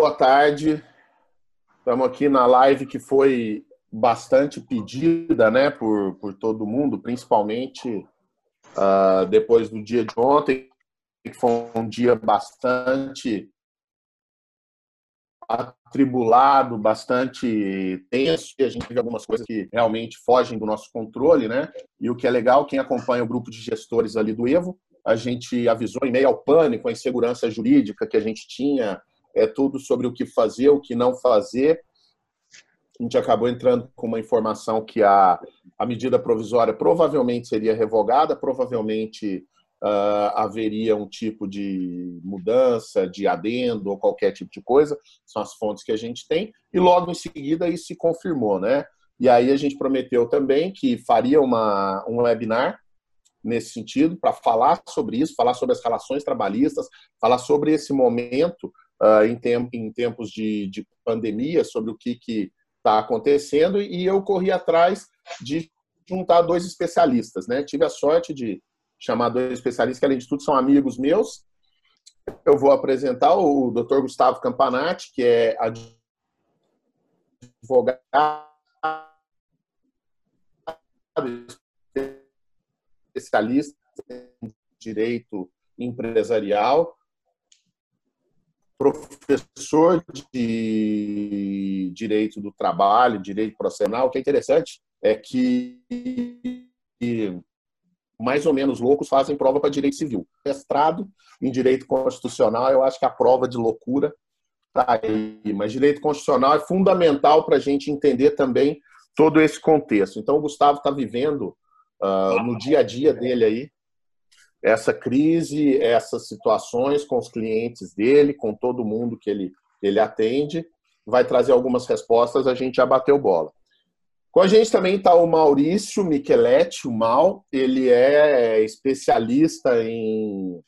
boa tarde. Estamos aqui na live que foi bastante pedida né, por, por todo mundo, principalmente uh, depois do dia de ontem, que foi um dia bastante atribulado, bastante tenso, e a gente teve algumas coisas que realmente fogem do nosso controle, né? E o que é legal, quem acompanha o grupo de gestores ali do Evo, a gente avisou em meio ao pânico, a insegurança jurídica que a gente tinha, é tudo sobre o que fazer, o que não fazer. A gente acabou entrando com uma informação que a, a medida provisória provavelmente seria revogada, provavelmente uh, haveria um tipo de mudança, de adendo ou qualquer tipo de coisa, são as fontes que a gente tem, e logo em seguida isso se confirmou, né? E aí a gente prometeu também que faria uma, um webinar nesse sentido para falar sobre isso, falar sobre as relações trabalhistas, falar sobre esse momento uh, em, em tempos de, de pandemia, sobre o que está acontecendo, e eu corri atrás de juntar dois especialistas, né? Tive a sorte de chamar dois especialistas que, além de tudo, são amigos meus. Eu vou apresentar o Dr. Gustavo Campanati, que é advogado, especialista em direito empresarial, professor de direito do trabalho, direito processual. O que é interessante é que mais ou menos loucos fazem prova para direito civil. Mestrado em direito constitucional, eu acho que a prova de loucura está aí. Mas direito constitucional é fundamental para a gente entender também todo esse contexto. Então, o Gustavo está vivendo uh, no dia a dia dele aí essa crise, essas situações com os clientes dele, com todo mundo que ele, ele atende. Vai trazer algumas respostas, a gente já bateu bola. Com a gente também está o Maurício Micheletti, o Mal. Ele é especialista em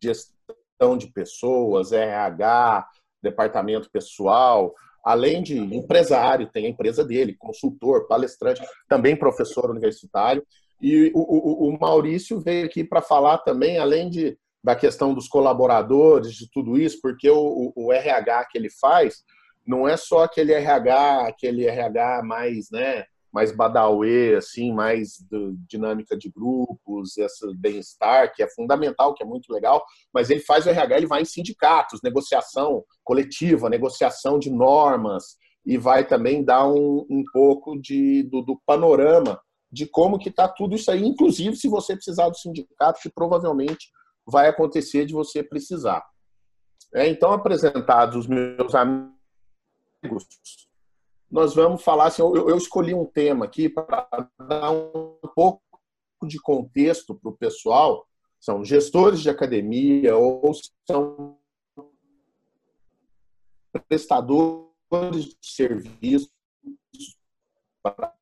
gestão de pessoas, RH, departamento pessoal, além de empresário, tem a empresa dele, consultor, palestrante, também professor universitário. E o, o, o Maurício veio aqui para falar também, além de, da questão dos colaboradores, de tudo isso, porque o, o RH que ele faz não é só aquele RH, aquele RH mais, né, mais badauê, assim, mais do, dinâmica de grupos, esse bem-estar, que é fundamental, que é muito legal, mas ele faz o RH, ele vai em sindicatos, negociação coletiva, negociação de normas, e vai também dar um, um pouco de, do, do panorama de como que está tudo isso aí, inclusive se você precisar do sindicato, que provavelmente vai acontecer de você precisar. É, então, apresentados os meus amigos, nós vamos falar assim, eu, eu escolhi um tema aqui para dar um pouco de contexto para o pessoal, são gestores de academia ou são prestadores de serviços para,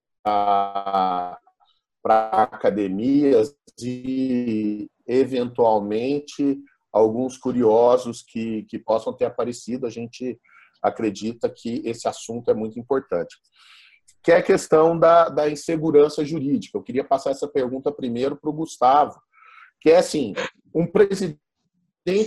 academias e, eventualmente, alguns curiosos que, que possam ter aparecido. A gente acredita que esse assunto é muito importante. Que é a questão da, da insegurança jurídica. Eu queria passar essa pergunta primeiro para o Gustavo, que é assim, um presidente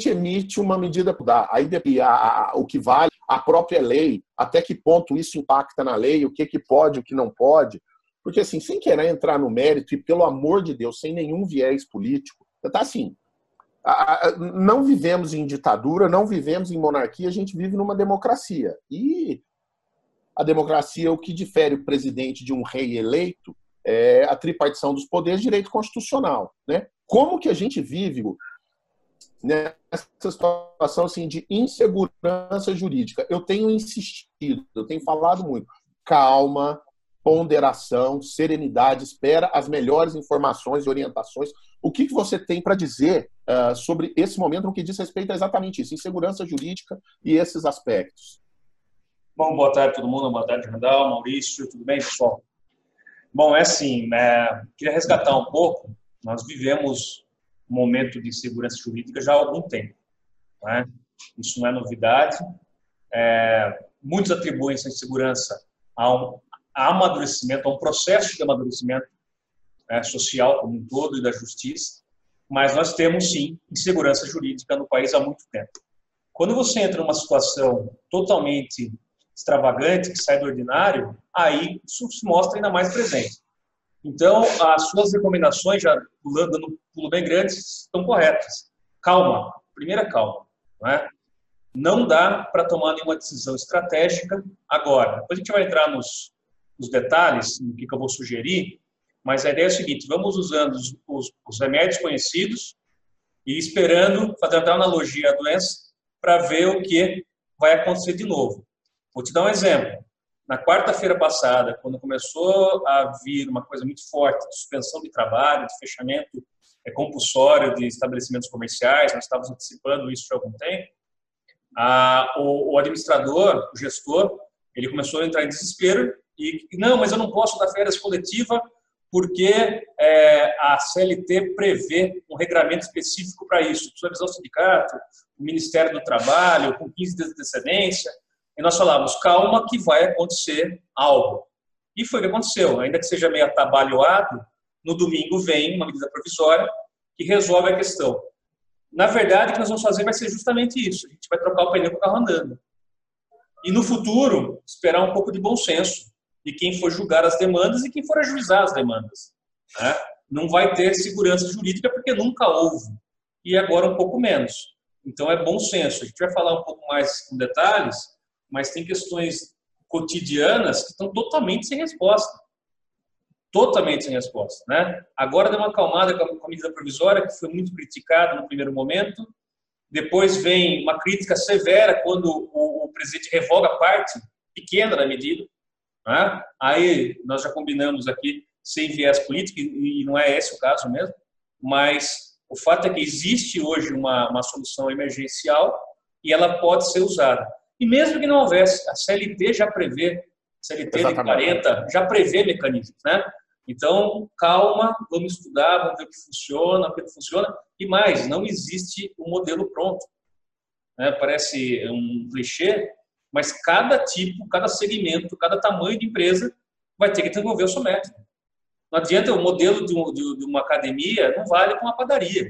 emite uma medida da aí a, a, o que vale a própria lei, até que ponto isso impacta na lei, o que, que pode, o que não pode. Porque, assim, sem querer entrar no mérito, e pelo amor de Deus, sem nenhum viés político, tá assim, não vivemos em ditadura, não vivemos em monarquia, a gente vive numa democracia. E a democracia, o que difere o presidente de um rei eleito é a tripartição dos poderes, direito constitucional. Né? Como que a gente vive nessa situação assim, de insegurança jurídica? Eu tenho insistido, eu tenho falado muito. Calma, ponderação, serenidade, espera as melhores informações e orientações. O que, que você tem para dizer uh, sobre esse momento no que diz respeito a exatamente isso, insegurança jurídica e esses aspectos? Bom, boa tarde todo mundo, boa tarde, Randall, Maurício, tudo bem, pessoal? Bom, é assim, é, queria resgatar um pouco, nós vivemos um momento de insegurança jurídica já há algum tempo, né? isso não é novidade, é, muitos atribuem essa insegurança a um, amadurecimento, a um processo de amadurecimento né, social como um todo e da justiça, mas nós temos sim insegurança jurídica no país há muito tempo. Quando você entra numa situação totalmente extravagante, que sai do ordinário, aí isso se mostra ainda mais presente. Então, as suas recomendações, já pulando, um pulo bem grande, estão corretas. Calma, primeira calma. Não, é? não dá para tomar nenhuma decisão estratégica agora. Depois a gente vai entrar nos, nos detalhes, no que, que, eu vou sugerir, mas a ideia é a seguinte, vamos usando os, os, os remédios conhecidos e esperando, fazendo até analogia à doença, para ver o que vai acontecer de novo. Vou te dar um exemplo. Na quarta-feira passada, quando começou a vir uma coisa muito forte, de suspensão de trabalho, de fechamento é, compulsório de estabelecimentos comerciais, nós estávamos antecipando isso há algum tempo, a, o, o, administrador, o gestor, ele começou a entrar em desespero e, não, mas eu não posso dar férias coletiva porque é, a CLT prevê um regramento específico para isso. Precisa avisar o sindicato, o Ministério do Trabalho, com 15 dias de antecedência. E nós falávamos, calma que vai acontecer algo. E foi o que aconteceu. Ainda que seja meio atabalhoado, no domingo vem uma medida provisória que resolve a questão. Na verdade, o que nós vamos fazer vai ser justamente isso. A gente vai trocar o pneu com o carro andando. E no futuro, esperar um pouco de bom senso de quem for julgar as demandas e quem for ajuizar as demandas. Né? Não vai ter segurança jurídica porque nunca houve. E agora um pouco menos. Então é bom senso. A gente vai falar um pouco mais com detalhes, mas tem questões cotidianas que estão totalmente sem resposta. Totalmente sem resposta. Né? Agora deu uma acalmada com a medida provisória, que foi muito criticada no primeiro momento. Depois vem uma crítica severa quando o presidente revoga parte pequena da medida. Né? Aí nós já combinamos aqui sem viés político, e não é esse o caso mesmo, mas o fato é que existe hoje uma, uma solução emergencial e ela pode ser usada. E mesmo que não houvesse, a CLT já prevê, CLT Exatamente. de 40 já prevê mecanismos, né? Então, calma, vamos estudar, vamos ver o que funciona, o que não funciona. E mais, não existe um modelo pronto. Né? Parece um clichê, mas cada tipo, cada segmento, cada tamanho de empresa vai ter que desenvolver o seu método. Não adianta o modelo de, de, uma academia não vale para uma padaria.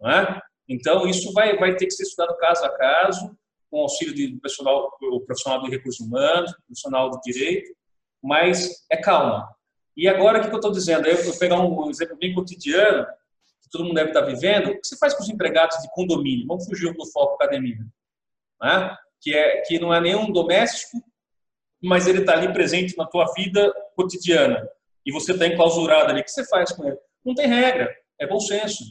Não é? Então, isso vai, vai ter que ser estudado caso a caso, com auxílio do profissional, o profissional de recursos humanos, profissional de direito, mas é calma. E agora, o que eu estou dizendo? Eu vou pegar um exemplo bem cotidiano, que todo mundo deve estar vivendo. O que você faz com os empregados de condomínio? Vamos fugir do foco academia. Né? Que, é, que não é nenhum doméstico, mas ele está ali presente na tua vida cotidiana. E você está enclausurado ali. O que você faz com ele? Não tem regra. É bom senso.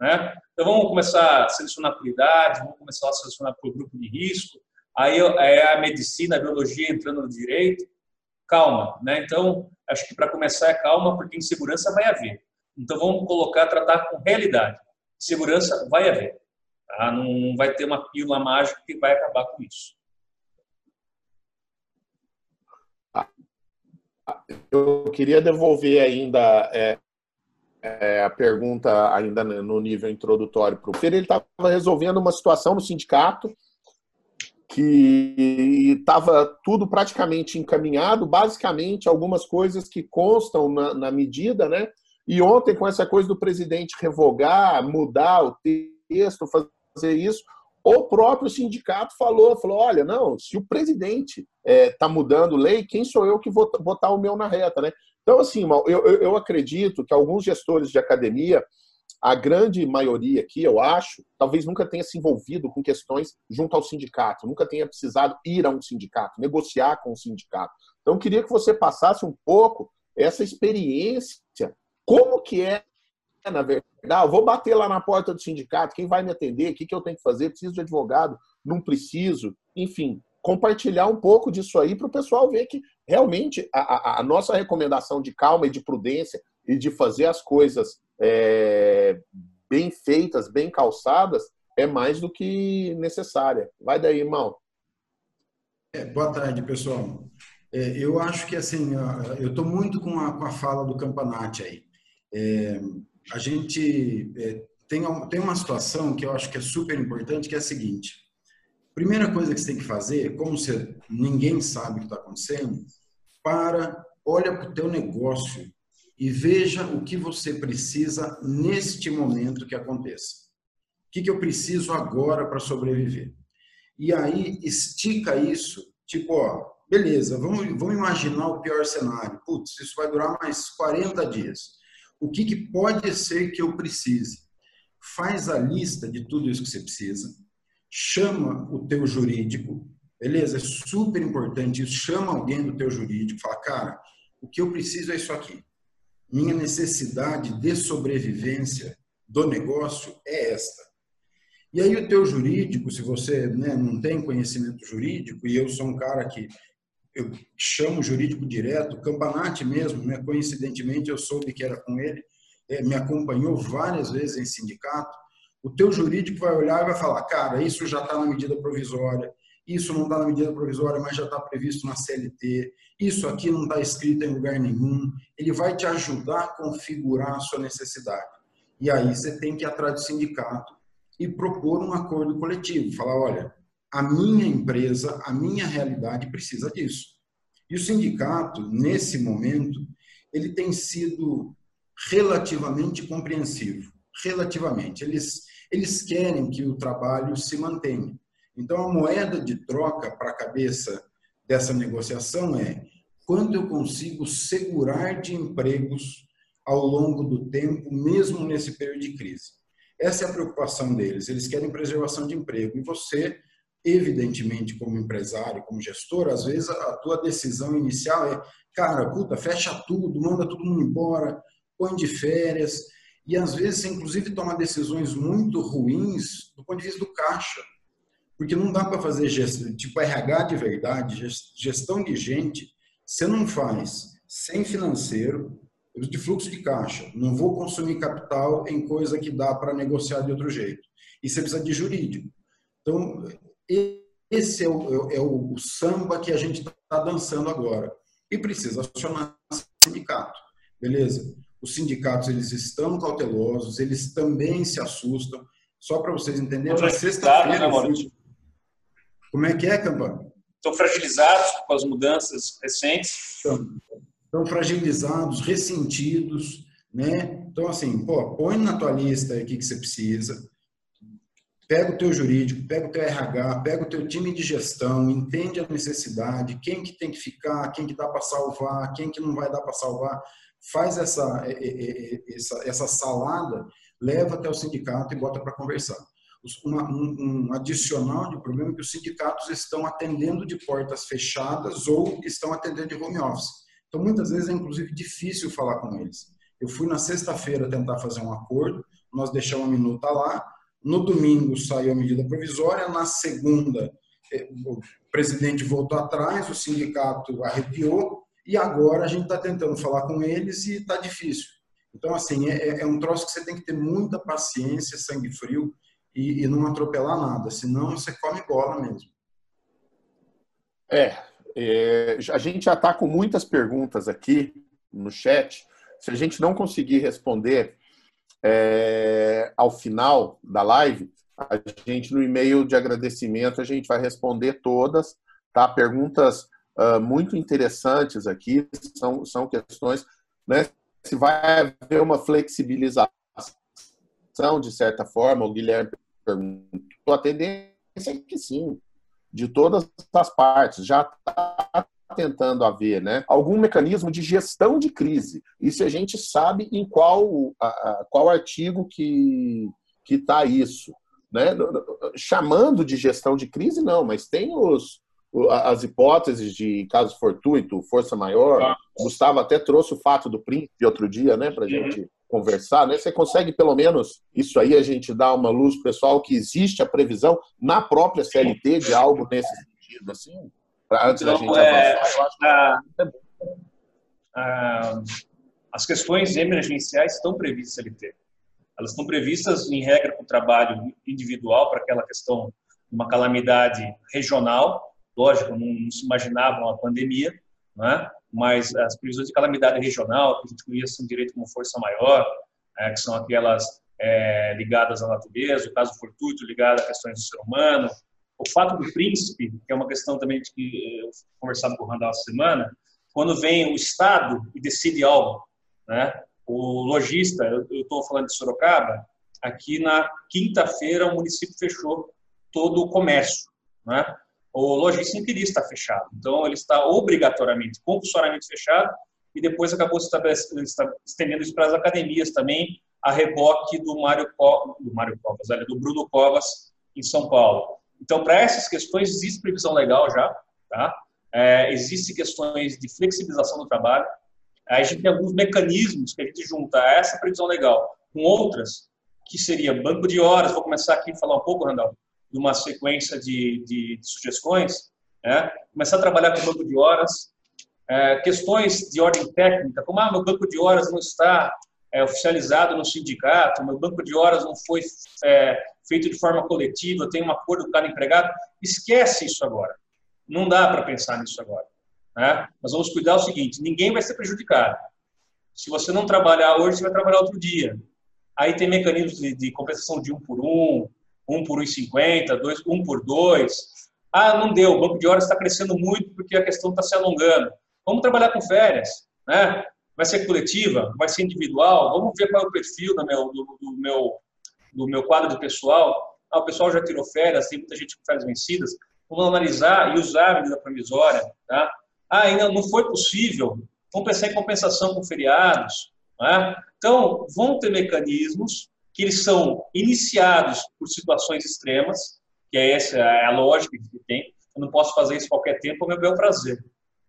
Né? Então vamos começar a selecionar por idade, vamos começar a selecionar por grupo de risco. Aí é a medicina, a biologia entrando no direito. Calma, né? Então acho que para começar é calma, porque insegurança vai haver. Então vamos colocar, tratar com realidade. Segurança vai haver. Tá? Não vai ter uma pílula mágica que vai acabar com isso. Eu queria devolver ainda é, é, a pergunta ainda no nível introdutório para o Fer, ele estava resolvendo uma situação no sindicato que estava tudo praticamente encaminhado, basicamente algumas coisas que constam na, na, medida, né? E ontem, com essa coisa do presidente revogar, mudar o texto, fazer isso, o próprio sindicato falou, falou, olha, não, se o presidente está é, tá mudando lei, quem sou eu que vou botar o meu na reta, né? Então, assim, eu, eu acredito que alguns gestores de academia, a grande maioria aqui, eu acho, talvez nunca tenha se envolvido com questões junto ao sindicato, nunca tenha precisado ir a um sindicato, negociar com o sindicato. Então, eu queria que você passasse um pouco essa experiência, como que é, na verdade, eu vou bater lá na porta do sindicato, quem vai me atender, o que, que eu tenho que fazer, preciso de advogado, não preciso, enfim, compartilhar um pouco disso aí para o pessoal ver que realmente a, a, nossa recomendação de calma e de prudência e de fazer as coisas é, bem feitas, bem calçadas, é mais do que necessária. Vai daí, irmão. É, boa tarde, pessoal. É, eu acho que assim, eu estou muito com a, com a fala do Campanati aí. É, a gente é, tem, tem uma situação que eu acho que é super importante, que é a seguinte Primeira coisa que você tem que fazer, como ninguém sabe o que está acontecendo, para, olha para o teu negócio e veja o que você precisa neste momento que aconteça. O que, que eu preciso agora para sobreviver? e aí estica isso, tipo, ó, beleza, vamos, vamos imaginar o pior cenário. Putz, isso vai durar mais 40 dias. O que, que pode ser que eu precise? Faz a lista de tudo isso que você precisa, chama o teu jurídico, beleza? É super importante isso. Chama alguém do teu jurídico, fala, cara, o que eu preciso é isso aqui. Minha necessidade de sobrevivência do negócio é esta. E aí o teu jurídico, se você né, não tem conhecimento jurídico, e eu sou um cara que eu chamo jurídico direto, Campanati mesmo, né, coincidentemente eu soube que era com ele, é, me acompanhou várias vezes em sindicato, o teu jurídico vai olhar e vai falar, cara, isso já está na medida provisória, isso não está na medida provisória, mas já está previsto na CLT, isso aqui não está escrito em lugar nenhum, ele vai te ajudar a configurar a sua necessidade. E aí você tem que ir atrás do sindicato e propor um acordo coletivo. Falar, olha, a minha empresa, a minha realidade precisa disso. E o sindicato, nesse momento, ele tem sido relativamente compreensivo. Relativamente. Eles, eles querem que o trabalho se mantenha. Então, a moeda de troca para a cabeça dessa negociação é quanto eu consigo segurar de empregos ao longo do tempo, mesmo nesse período de crise. Essa é a preocupação deles. Eles querem preservação de emprego. E você, evidentemente, como empresário, como gestor, às vezes a tua decisão inicial é, cara, puta, fecha tudo, manda todo mundo embora, põe de férias. E às vezes, inclusive, toma decisões muito ruins do ponto de vista do caixa. Porque não dá para fazer gestão, tipo RH de verdade, gestão de gente, você não faz sem financeiro, de fluxo de caixa. Não vou consumir capital em coisa que dá para negociar de outro jeito. E você precisa de jurídico. Então, esse é o, é o samba que a gente está dançando agora. E precisa acionar o sindicato. Beleza? Os sindicatos eles estão cautelosos, eles também se assustam. Só para vocês entenderem, na sexta-feira. Né, Como é que é, Campan? Estão fragilizados com as mudanças recentes. Então, estão fragilizados, ressentidos, né? Então, assim, pô, põe na tua lista o que você precisa, pega o teu jurídico, pega o teu RH, pega o teu time de gestão, entende a necessidade, quem que tem que ficar, quem que dá para salvar, quem que não vai dar para salvar, faz essa, essa, essa salada, leva até o sindicato e bota para conversar. Um, um, adicional de problema é que os sindicatos estão atendendo de portas fechadas ou estão atendendo de home office. Então, muitas vezes é inclusive difícil falar com eles. Eu fui na sexta-feira tentar fazer um acordo, nós deixamos a minuta lá, no domingo saiu a medida provisória, na segunda eh, o presidente voltou atrás, o sindicato arrepiou, e agora a gente está tentando falar com eles e está difícil. Então, assim, é, é, é, um troço que você tem que ter muita paciência, sangue frio e, e não atropelar nada, senão você come bola mesmo. É, é, a gente já está com muitas perguntas aqui no chat. Se a gente não conseguir responder é, ao final da live, a gente no e-mail de agradecimento a gente vai responder todas, tá? Perguntas uh, muito interessantes aqui, são, são questões, né? Se vai haver uma flexibilização de certa forma, o Guilherme perguntou, a tendência é que sim, de todas as partes. Já está tentando haver né, algum mecanismo de gestão de crise. E se a gente sabe em qual, a, qual artigo que está isso. Né? Chamando de gestão de crise, não, mas tem os, as hipóteses de caso fortuito, força maior. Ah. Gustavo até trouxe o fato do príncipe outro dia, né, para a uhum. gente conversar, né? Você consegue pelo menos isso aí a gente dá uma luz pessoal que existe a previsão na própria CLT de algo nesse sentido, assim, para antes então, da gente é, avançar. Eu acho que a, a, as questões emergenciais estão previstas na CLT. Elas estão previstas em regra para o trabalho individual para aquela questão de uma calamidade regional. Lógico, não, não se imaginava uma pandemia, né? mas as previsões de calamidade regional, que a gente conhece um direito como força maior, é, que são aquelas é, ligadas à natureza, o caso fortuito ligado a questões do ser humano, o fato do príncipe, que é uma questão também que eu conversava com o Randall essa semana, quando vem o Estado e decide algo, né? O lojista, eu estou falando de Sorocaba, aqui na quinta-feira o município fechou todo o comércio, né? o lojista queria estar fechado. Então, ele está obrigatoriamente, compulsoriamente fechado, e depois acabou estendendo isso para as academias também, a reboque do Mário, do Mário Covas, do Bruno Covas, em São Paulo. Então, para essas questões, existe previsão legal já, tá? É, existe questões de flexibilização do trabalho. A gente tem alguns mecanismos que a gente junta essa previsão legal com outras, que seria banco de horas. Vou começar aqui a falar um pouco, Randall, de uma sequência de, de, de sugestões. Né? Começar a trabalhar com banco de horas. É, questões de ordem técnica, como ah, meu banco de horas não está é, oficializado no sindicato, meu banco de horas não foi é, feito de forma coletiva, tem um acordo com cada empregado. Esquece isso agora. Não dá para pensar nisso agora. Né? Nós vamos cuidar do seguinte: ninguém vai ser prejudicado. Se você não trabalhar hoje, você vai trabalhar outro dia. Aí tem mecanismos de, de compensação de um por um, um por um cinquenta, dois, um por dois. Ah, não deu, o banco de horas está crescendo muito porque a questão está se alongando. Vamos trabalhar com férias, né? Vai ser coletiva, vai ser individual. Vamos ver qual é o perfil do meu, do, do meu, do meu quadro de pessoal. Ah, o pessoal já tirou férias, tem muita gente com férias vencidas. Vamos analisar e usar a medida provisória, tá? Ah, ainda não foi possível. Vamos pensar em compensação com feriados. Né? Então, vão ter mecanismos que eles são iniciados por situações extremas, que é essa é a lógica que tem. Eu não posso fazer isso qualquer tempo ao meu bel prazer.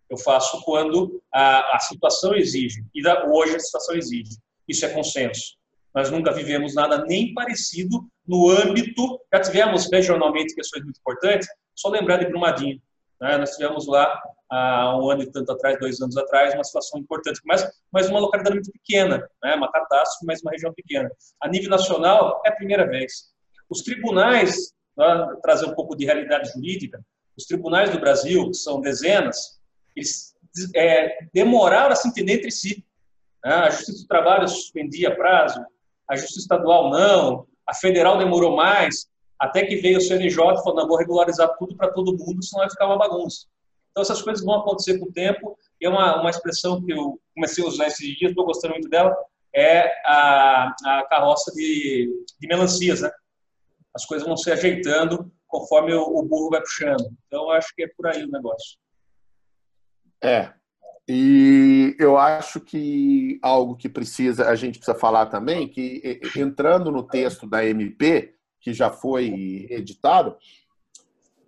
Eu faço quando a, a situação exige. E da, hoje a situação exige. Isso é consenso. Nós nunca vivemos nada nem parecido no âmbito. Já tivemos regionalmente questões muito importantes. Só lembrar de Brumadinho. Né? Nós tivemos lá há um ano e tanto atrás, dois anos atrás, uma situação importante, mas, mas uma localidade muito pequena, né? uma catástrofe, mas uma região pequena. A nível nacional, é a primeira vez. Os tribunais, né, trazer um pouco de realidade jurídica, os tribunais do Brasil, que são dezenas, eles é, demoraram a se entender entre si. Né? A Justiça do Trabalho suspendia prazo, a Justiça Estadual não, a Federal demorou mais, até que veio o CNJ e falou, não, vou regularizar tudo para todo mundo, senão vai ficar uma bagunça. Então, essas coisas vão acontecer com o tempo, e é uma, uma expressão que eu comecei a usar esses dias, estou gostando muito dela, é a, a carroça de, de melancias, né? As coisas vão se ajeitando conforme o, o burro vai puxando. Então, acho que é por aí o negócio. É, e eu acho que algo que precisa, a gente precisa falar também, que entrando no texto da MP, que já foi editado,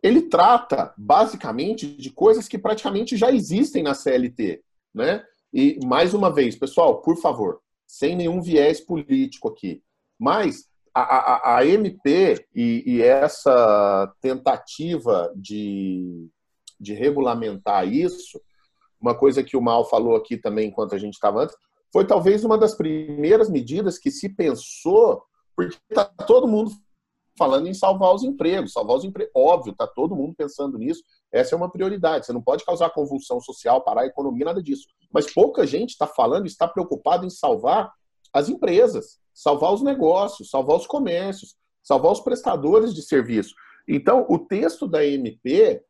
ele trata basicamente de coisas que praticamente já existem na CLT, né? E mais uma vez, pessoal, por favor, sem nenhum viés político aqui, mas a, a, a MP e, e, essa tentativa de, de regulamentar isso, uma coisa que o Mal falou aqui também enquanto a gente estava antes, foi talvez uma das primeiras medidas que se pensou, porque está todo mundo falando em salvar os empregos, salvar os empregos. Óbvio, está todo mundo pensando nisso. Essa é uma prioridade. Você não pode causar convulsão social, parar a economia, nada disso. Mas pouca gente está falando, está preocupado em salvar as empresas, salvar os negócios, salvar os comércios, salvar os prestadores de serviço. Então, o texto da MP,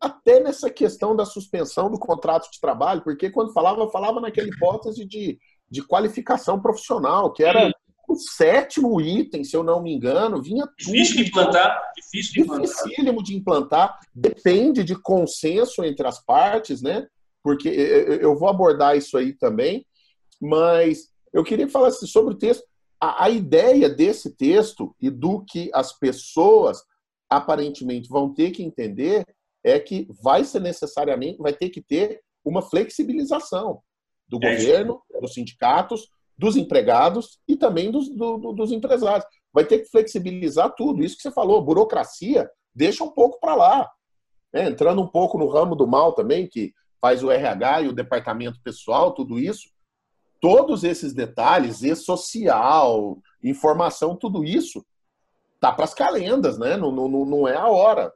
até nessa questão da suspensão do contrato de trabalho, porque quando falava, falava naquela hipótese de, de qualificação profissional, que era o sétimo item, se eu não me engano, vinha tudo. Difícil de implantar. Difícil de implantar. Dificílimo de implantar. Depende de consenso entre as partes, né? Porque eu vou abordar isso aí também, mas eu queria falar assim, sobre o texto. A, a ideia desse texto e do que as pessoas aparentemente vão ter que entender é que vai ser necessariamente, vai ter que ter uma flexibilização do é governo, dos sindicatos, dos empregados e também dos, do, dos empresários. Vai ter que flexibilizar tudo. Isso que você falou, burocracia, deixa um pouco para lá. É, entrando um pouco no ramo do mal também, que faz o RH e o departamento pessoal, tudo isso. Todos esses detalhes, e social, informação, tudo isso, tá para as calendas, né? Não, não, não é a hora.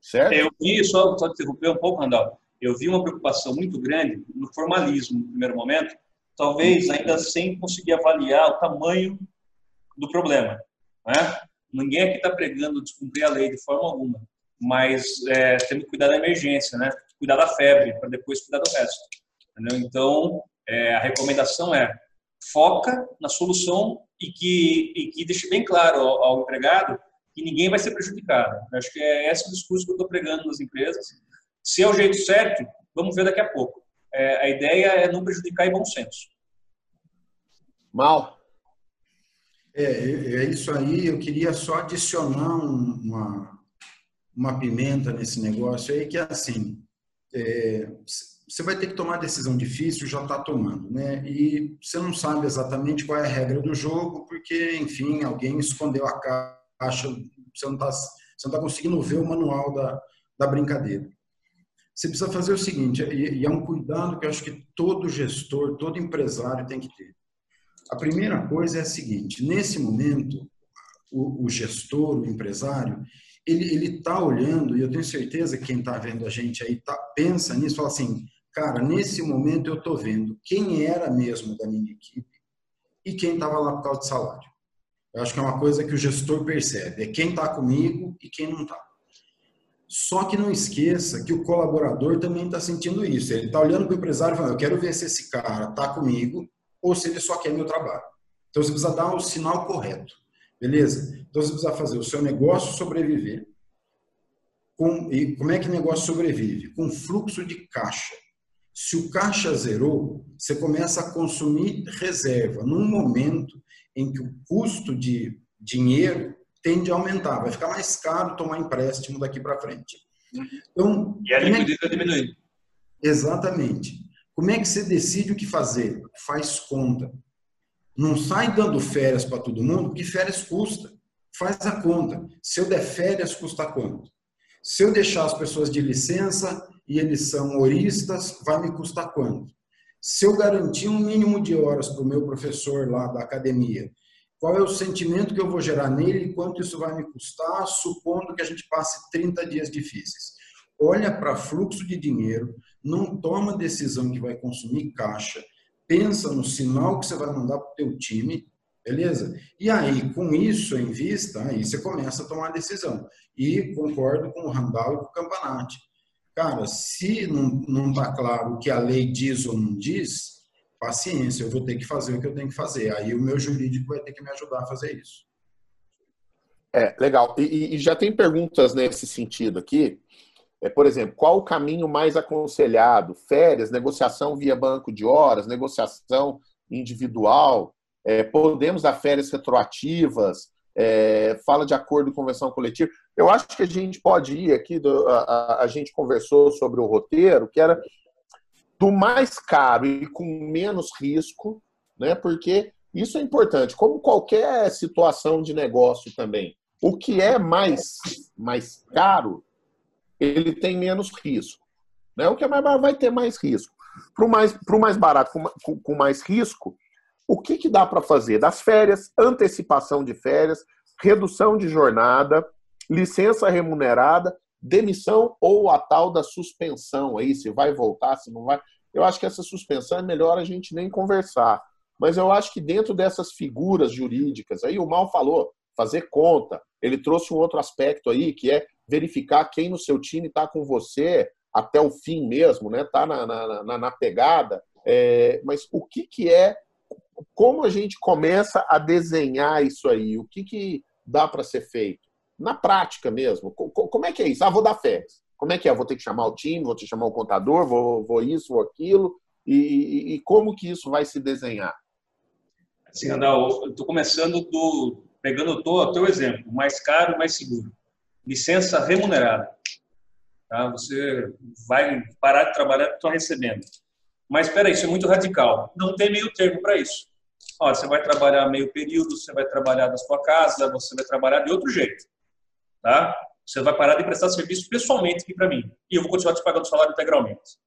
Certo? Eu vi, só, só interromper um pouco, Randall, eu vi uma preocupação muito grande no formalismo, no primeiro momento, talvez ainda sem conseguir avaliar o tamanho do problema. Né? Ninguém aqui está pregando descumprir a lei de forma alguma, mas é, temos que cuidar da emergência, né? cuidar da febre, para depois cuidar do resto. Entendeu? Então, é, a recomendação é foca na solução e que, e que deixe bem claro ao, ao empregado e ninguém vai ser prejudicado. Eu acho que é esse o discurso que eu estou pregando nas empresas. Se é o jeito certo, vamos ver daqui a pouco. É, a ideia é não prejudicar e bom senso. Mal. É, é isso aí. Eu queria só adicionar uma, uma pimenta nesse negócio aí, que é assim, é, você vai ter que tomar decisão difícil, já está tomando, né? E você não sabe exatamente qual é a regra do jogo, porque, enfim, alguém escondeu a caixa, você não está você não tá conseguindo ver o manual da, da brincadeira. Você precisa fazer o seguinte, e, é um cuidado que eu acho que todo gestor, todo empresário tem que ter. A primeira coisa é a seguinte: nesse momento, o, o gestor, o empresário, ele está olhando, e eu tenho certeza que quem está vendo a gente aí tá, pensa nisso, fala assim, cara, nesse momento eu estou vendo quem era mesmo da minha equipe e quem estava lá por causa de salário. Eu acho que é uma coisa que o gestor percebe, é quem está comigo e quem não está. Só que não esqueça que o colaborador também está sentindo isso. Ele está olhando para o empresário e falando, eu quero ver se esse cara está comigo ou se ele só quer meu trabalho. Então você precisa dar o sinal correto. Beleza? Então você precisa fazer o seu negócio sobreviver. Com, e como é que o negócio sobrevive? Com fluxo de caixa. Se o caixa zerou, você começa a consumir reserva num momento em que o custo de dinheiro tende a aumentar. Vai ficar mais caro tomar empréstimo daqui para frente. Então, e a liquidez vai diminuir. Exatamente. Como é que você decide o que fazer? Faz conta. Não sai dando férias para todo mundo, porque férias custa. Faz a conta. Se eu der férias, custa quanto? Se eu deixar as pessoas de licença e eles são horistas, vai me custar quanto? Se eu garantir um mínimo de horas para o meu professor lá da academia, qual é o sentimento que eu vou gerar nele e quanto isso vai me custar, supondo que a gente passe 30 dias difíceis? Olha para fluxo de dinheiro, não toma decisão que vai consumir caixa, pensa no sinal que você vai mandar para o teu time, beleza? E aí, com isso em vista, aí você começa a tomar a decisão. E concordo com o Randall e com o Campanati. Cara, se não está claro o que a lei diz ou não diz, paciência, eu vou ter que fazer o que eu tenho que fazer. Aí o meu jurídico vai ter que me ajudar a fazer isso. É, legal. E, e já tem perguntas nesse sentido aqui. É, por exemplo, qual o caminho mais aconselhado? Férias, negociação via banco de horas, negociação individual, é, podemos dar férias retroativas, é, fala de acordo de convenção coletiva. Eu acho que a gente pode ir aqui, do, a, a, gente conversou sobre o roteiro, que era do mais caro e com menos risco, né? porque isso é importante, como qualquer situação de negócio também. O que é mais, mais caro ele tem menos risco. Né? O que é mais barato vai ter mais risco. Para o mais, mais barato, com, com, mais risco, o que, que dá para fazer? Das férias, antecipação de férias, redução de jornada, licença remunerada, demissão ou a tal da suspensão aí, se vai voltar, se não vai. Eu acho que essa suspensão é melhor a gente nem conversar. Mas eu acho que dentro dessas figuras jurídicas, aí o Mal falou, fazer conta. Ele trouxe um outro aspecto aí, que é verificar quem no seu time está com você até o fim mesmo, né? Está na, na, na, pegada. É, mas o que, que é, como a gente começa a desenhar isso aí? O que, que dá para ser feito? Na prática mesmo. Como é que é isso? Ah, vou dar férias. Como é que é? Vou ter que chamar o time, vou ter que chamar o contador, vou, vou isso, vou aquilo. E, e, como que isso vai se desenhar? Assim, Andal, eu estou começando do, pegando o teu exemplo, mais caro, mais seguro. Licença remunerada. Tá? Você vai parar de trabalhar porque está recebendo. Mas espera isso é muito radical. Não tem meio termo para isso. Olha, você vai trabalhar meio período, você vai trabalhar da sua casa, você vai trabalhar de outro jeito. Tá? Você vai parar de prestar serviço pessoalmente aqui para mim. E eu vou continuar te pagando salário integralmente.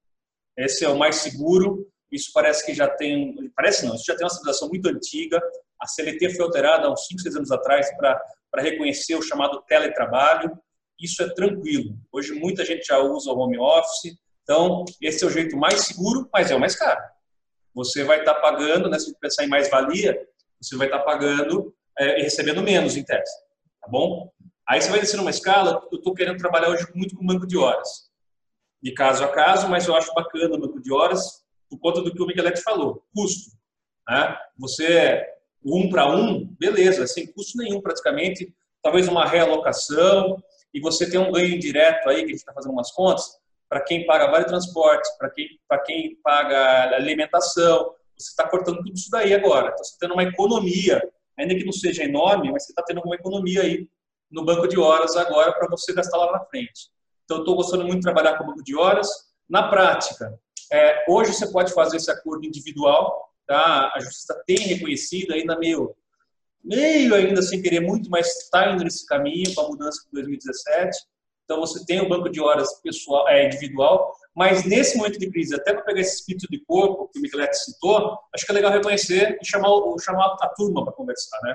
Esse é o mais seguro. Isso parece que já tem. Parece não, isso já tem uma situação muito antiga. A CLT foi alterada há uns 5, 6 anos atrás para reconhecer o chamado teletrabalho. Isso é tranquilo. Hoje muita gente já usa o home office. Então, esse é o jeito mais seguro, mas é o mais caro. Você vai estar tá pagando, né, se pensar em mais-valia, você vai estar tá pagando é, e recebendo menos em tese. Tá bom? Aí você vai descer numa escala, eu estou querendo trabalhar hoje muito com banco de horas. De caso a caso, mas eu acho bacana o banco de horas por conta do que o Miguelete falou, custo. Né? Você um para um, beleza, sem custo nenhum praticamente. talvez uma realocação, e você tem um ganho direto aí, que a gente está fazendo umas contas, para quem paga vale transportes, para quem, quem paga alimentação, você está cortando tudo isso daí agora. Então, você está tendo uma economia, ainda que não seja enorme, mas você está tendo uma economia aí no banco de horas agora para você gastar lá na frente. Então, estou gostando muito de trabalhar com o banco de horas. Na prática, é, hoje você pode fazer esse acordo individual, tá? A justiça tem reconhecido ainda meio, meio ainda sem querer muito, mas está indo nesse caminho com a mudança de 2017. Então você tem o banco de horas pessoal, é, individual, mas nesse momento de crise, até para pegar esse espírito de corpo que o Michelete citou, acho que é legal reconhecer e chamar, chamar a turma para conversar, né?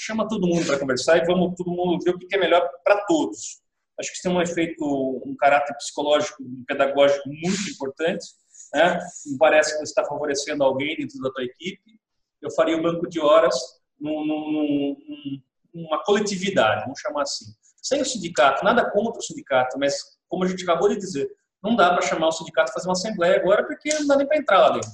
Chama todo mundo para conversar e vamos todo mundo ver o que é melhor para todos. Acho que isso tem um efeito, um caráter psicológico, pedagógico muito importante né? me parece que você está favorecendo alguém dentro da tua equipe, eu faria o banco de horas num, num, numa coletividade, vamos chamar assim. Sem o sindicato, nada contra o sindicato, mas como a gente acabou de dizer, não dá para chamar o sindicato fazer uma assembleia agora porque não dá nem para entrar lá dentro.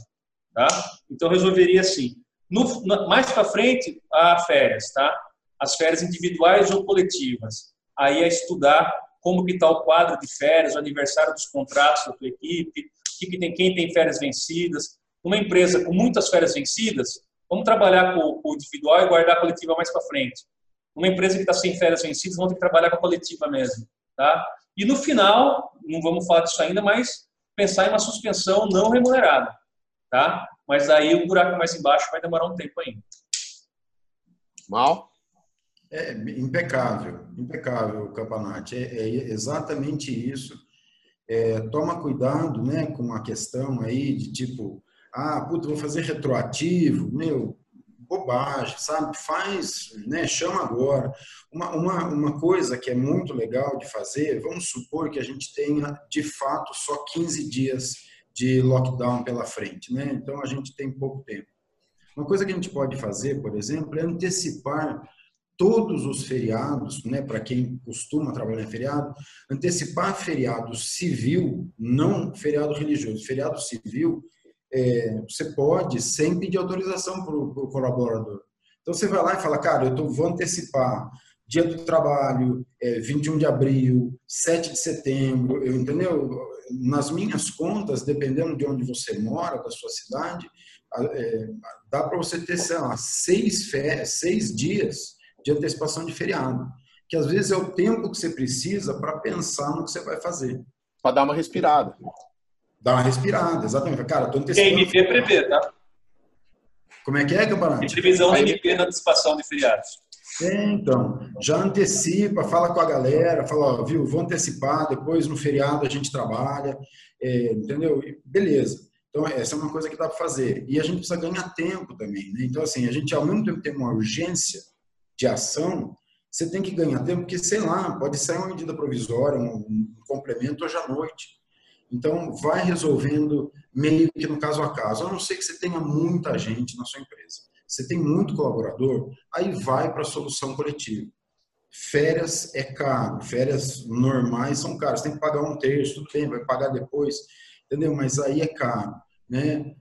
Tá? Então resolveria assim. No, mais para frente, há férias, tá? As férias individuais ou coletivas. Aí é estudar como que está o quadro de férias, o aniversário dos contratos da tua equipe, que tem, quem tem férias vencidas. Uma empresa com muitas férias vencidas, vamos trabalhar com, com o individual e guardar a coletiva mais para frente. Uma empresa que está sem férias vencidas, vamos ter que trabalhar com a coletiva mesmo. Tá? E no final, não vamos falar disso ainda, mas pensar em uma suspensão não remunerada. Tá? Mas aí o buraco mais embaixo vai demorar um tempo ainda. Mal? É impecável, impecável, Campanati. É, é exatamente isso é, toma cuidado né, com a questão aí de tipo, ah, puta, vou fazer retroativo, meu, bobagem, sabe? Faz, né, chama agora. Uma, uma, uma coisa que é muito legal de fazer, vamos supor que a gente tenha, de fato, só 15 dias de lockdown pela frente, né? Então, a gente tem pouco tempo. Uma coisa que a gente pode fazer, por exemplo, é antecipar todos os feriados, né, para quem costuma trabalhar em feriado, antecipar feriado civil, não feriado religioso, feriado civil, é, você pode sem pedir autorização para o colaborador. Então você vai lá e fala, cara, eu tô, vou antecipar dia do trabalho, é, 21 de abril, 7 de setembro, eu, entendeu? Nas minhas contas, dependendo de onde você mora, da sua cidade, é, dá para você ter, sei lá, seis, seis dias de antecipação de feriado, que às vezes é o tempo que você precisa para pensar no que você vai fazer. Para dar uma respirada. Dar uma respirada, exatamente. Cara, tô antecipando. Tem MP prevê, tá? Como é que é, campeonato? Tem previsão de MP na antecipação de feriados. É, então, já antecipa, fala com a galera, fala, ó, viu, vou antecipar, depois no feriado a gente trabalha, é, entendeu? Beleza. Então, essa é uma coisa que dá para fazer. E a gente precisa ganhar tempo também, né? Então, assim, a gente ao mesmo tempo tem uma urgência de ação, você tem que ganhar tempo, porque, sei lá, pode sair uma medida provisória, um, um complemento hoje à noite. Então, vai resolvendo meio que no caso a caso. A não ser que você tenha muita gente na sua empresa. Você tem muito colaborador, aí vai para a solução coletiva. Férias é caro, férias normais são caras. Tem que pagar um terço, tudo bem, vai pagar depois, entendeu? Mas aí é caro, né?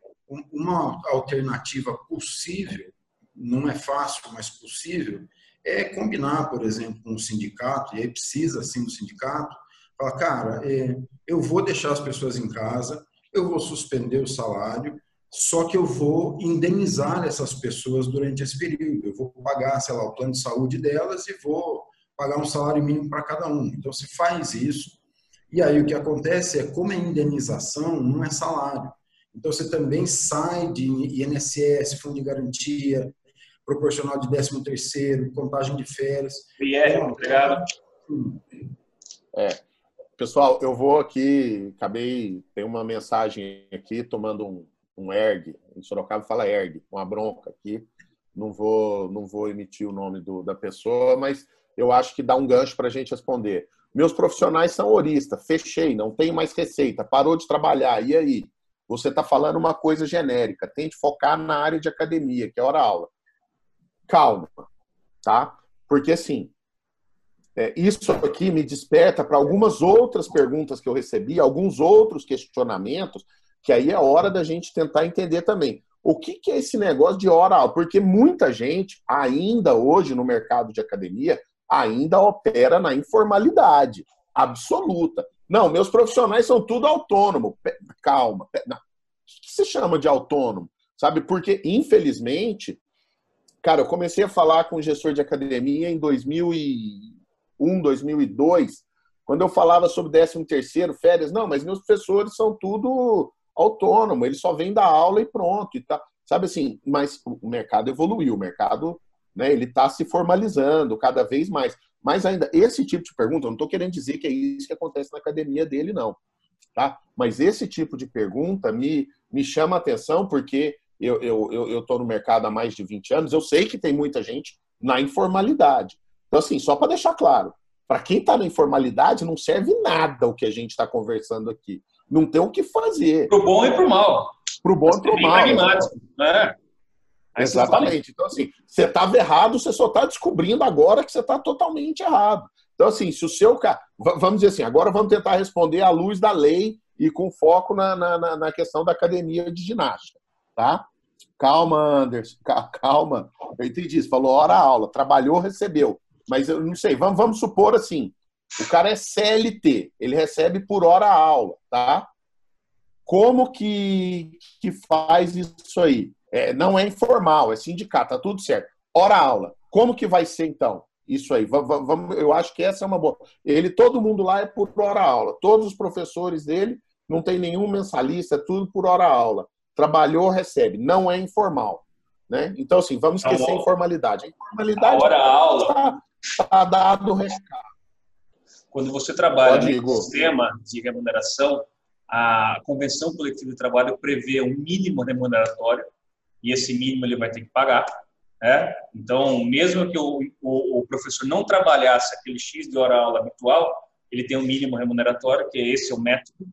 Uma alternativa possível não é fácil, mas possível, é combinar, por exemplo, com o sindicato, e aí precisa sim do sindicato, falar, cara, é, eu vou deixar as pessoas em casa, eu vou suspender o salário, só que eu vou indenizar essas pessoas durante esse período. Eu vou pagar, sei lá, o plano de saúde delas e vou pagar um salário mínimo para cada um. Então, se faz isso, e aí o que acontece é, como é indenização, não é salário. Então, você também sai de INSS, fundo de garantia, proporcional de 13 terceiro, contagem de férias. Pierre, obrigado. É. Pessoal, eu vou aqui, acabei, tem uma mensagem aqui, tomando um, um erg, em Sorocaba fala erg, uma bronca aqui, não vou, não vou emitir o nome do, da pessoa, mas eu acho que dá um gancho para a gente responder. Meus profissionais são orista, fechei, não tenho mais receita, parou de trabalhar, e aí? Você está falando uma coisa genérica, tente focar na área de academia, que é hora-aula calma, tá? Porque assim, é, isso aqui me desperta para algumas outras perguntas que eu recebi, alguns outros questionamentos, que aí é hora da gente tentar entender também. O que, que é esse negócio de hora aula? Porque muita gente, ainda hoje no mercado de academia, ainda opera na informalidade absoluta. Não, meus profissionais são tudo autônomo. Calma. O que se chama de autônomo? Sabe? Porque, infelizmente, cara, eu comecei a falar com o gestor de academia em 2001, 2002, quando eu falava sobre 13 terceiro, férias. Não, mas meus professores são tudo autônomo, eles só vêm dar aula e pronto. E tá. Sabe assim, mas o mercado evoluiu, o mercado né, ele está se formalizando cada vez mais. Mas ainda, esse tipo de pergunta, eu não estou querendo dizer que é isso que acontece na academia dele, não. Tá? Mas esse tipo de pergunta me, me chama a atenção porque eu estou eu, eu, eu no mercado há mais de 20 anos, eu sei que tem muita gente na informalidade. Então, assim, só para deixar claro, para quem está na informalidade, não serve nada o que a gente está conversando aqui. Não tem o que fazer. Pro bom e pro mal. Pro bom e pro mal. Né? Exatamente. Então, assim, você estava errado, você só está descobrindo agora que você está totalmente errado. Então, assim, se o seu cara. Vamos dizer assim, agora vamos tentar responder à luz da lei e com foco na, na, na questão da academia de ginástica, tá? Calma, Anderson, calma. Eu entendi. Você falou hora aula, trabalhou, recebeu. Mas eu não sei, vamos, vamos supor assim: o cara é CLT, ele recebe por hora aula, tá? Como que, que faz isso aí? É, não é informal, é sindicato, tá tudo certo. Hora aula. Como que vai ser então? Isso aí, vamos, eu acho que essa é uma boa. Ele, todo mundo lá é por hora aula. Todos os professores dele, não tem nenhum mensalista, é tudo por hora aula. Trabalhou, recebe. Não é informal. Né? Então, assim, vamos tá esquecer a informalidade. A informalidade a hora aula está tá dado o recado. Quando você trabalha no sistema de remuneração, a convenção coletiva de trabalho prevê um mínimo remuneratório e esse mínimo ele vai ter que pagar. Né? Então, mesmo que o, o, o, professor não trabalhasse aquele X de hora-aula habitual, ele tem um mínimo remuneratório, que esse é o método,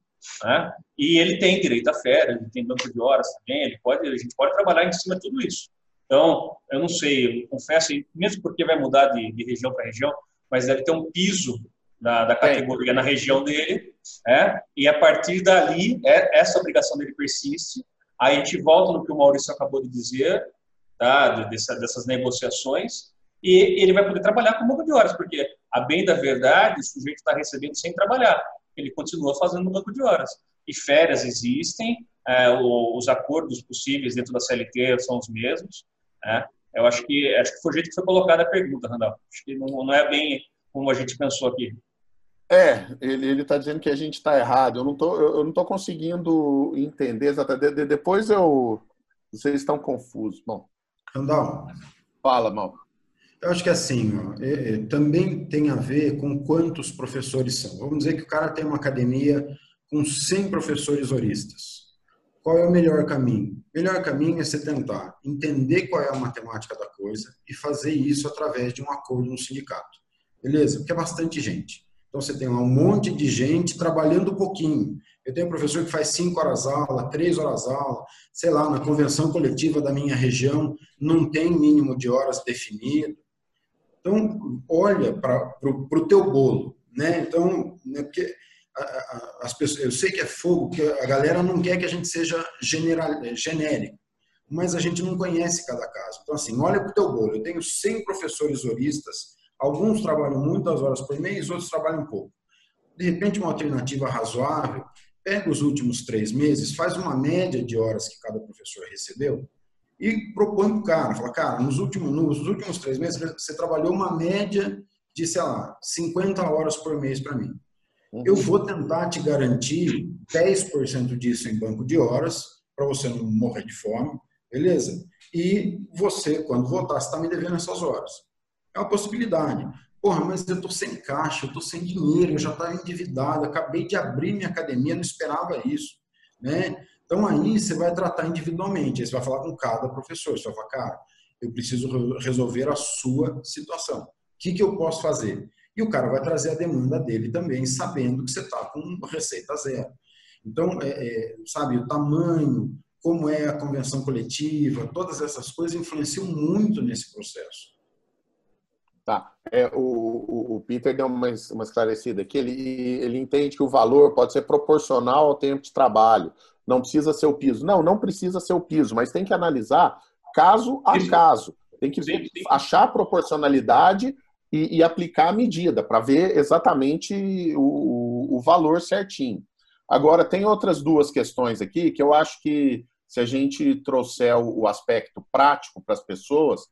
né? e ele tem direito a férias, ele tem banco de horas também, ele pode, a gente pode trabalhar em cima de tudo isso. Então, eu não sei, eu confesso, mesmo porque vai mudar de, de região para região, mas deve ter um piso da, da categoria é. na região dele, é, e a partir dali, é, essa obrigação dele persiste, Aí a gente volta no que o Maurício acabou de dizer, tá? Dessa, dessas negociações, e ele vai poder trabalhar com banco de horas, porque, a bem da verdade, o sujeito está recebendo sem trabalhar. Ele continua fazendo no banco de horas. E férias existem, é, os acordos possíveis dentro da CLT são os mesmos. Né? Eu acho que, acho que foi o jeito que foi colocada a pergunta, Randall. Acho que não, não é bem como a gente pensou aqui. É, ele está dizendo que a gente está errado. Eu não tô, eu não tô conseguindo entender exatamente. De, depois eu. Vocês estão confusos. Bom. Randall. Fala, mal. Eu acho que assim, ó, é, é, também tem a ver com quantos professores são. Vamos dizer que o cara tem uma academia com 100 professores horistas. Qual é o melhor caminho? O melhor caminho é você tentar entender qual é a matemática da coisa e fazer isso através de um acordo no sindicato. Beleza? Porque é bastante gente. Então, você tem um monte de gente trabalhando um pouquinho. Eu tenho um professor que faz cinco horas aula, três horas aula, sei lá, na convenção coletiva da minha região, não tem mínimo de horas definido. Então, olha para o teu bolo. Né? Então, né, porque as pessoas, eu sei que é fogo, que a galera não quer que a gente seja general, genérico, mas a gente não conhece cada caso. Então, assim, olha para o teu bolo. Eu tenho 100 professores horistas Alguns trabalham muitas horas por mês, outros trabalham pouco. De repente, uma alternativa razoável, pega os últimos três meses, faz uma média de horas que cada professor recebeu e propõe para o cara. Fala, cara, nos últimos, nos últimos três meses você trabalhou uma média de, sei lá, 50 horas por mês para mim. Uhum. Eu vou tentar te garantir 10% disso em banco de horas, para você não morrer de fome, beleza? E você, quando voltar, você está me devendo essas horas. É uma possibilidade. Porra, mas eu estou sem caixa, eu estou sem dinheiro, eu já estava endividado, acabei de abrir minha academia, não esperava isso. Né? Então aí você vai tratar individualmente, aí você vai falar com cada professor, você vai falar, cara, eu preciso resolver a sua situação. O que, que eu posso fazer? E o cara vai trazer a demanda dele também, sabendo que você está com receita zero. Então, é, é, sabe, o tamanho, como é a convenção coletiva, todas essas coisas influenciam muito nesse processo. Tá. É, o, o, o, Peter deu uma, uma esclarecida aqui. Ele, ele entende que o valor pode ser proporcional ao tempo de trabalho. Não precisa ser o piso. Não, não precisa ser o piso, mas tem que analisar caso a caso. Tem que ver, achar a proporcionalidade e, e aplicar a medida para ver exatamente o, o valor certinho. Agora, tem outras duas questões aqui que eu acho que se a gente trouxer o, aspecto prático para as pessoas,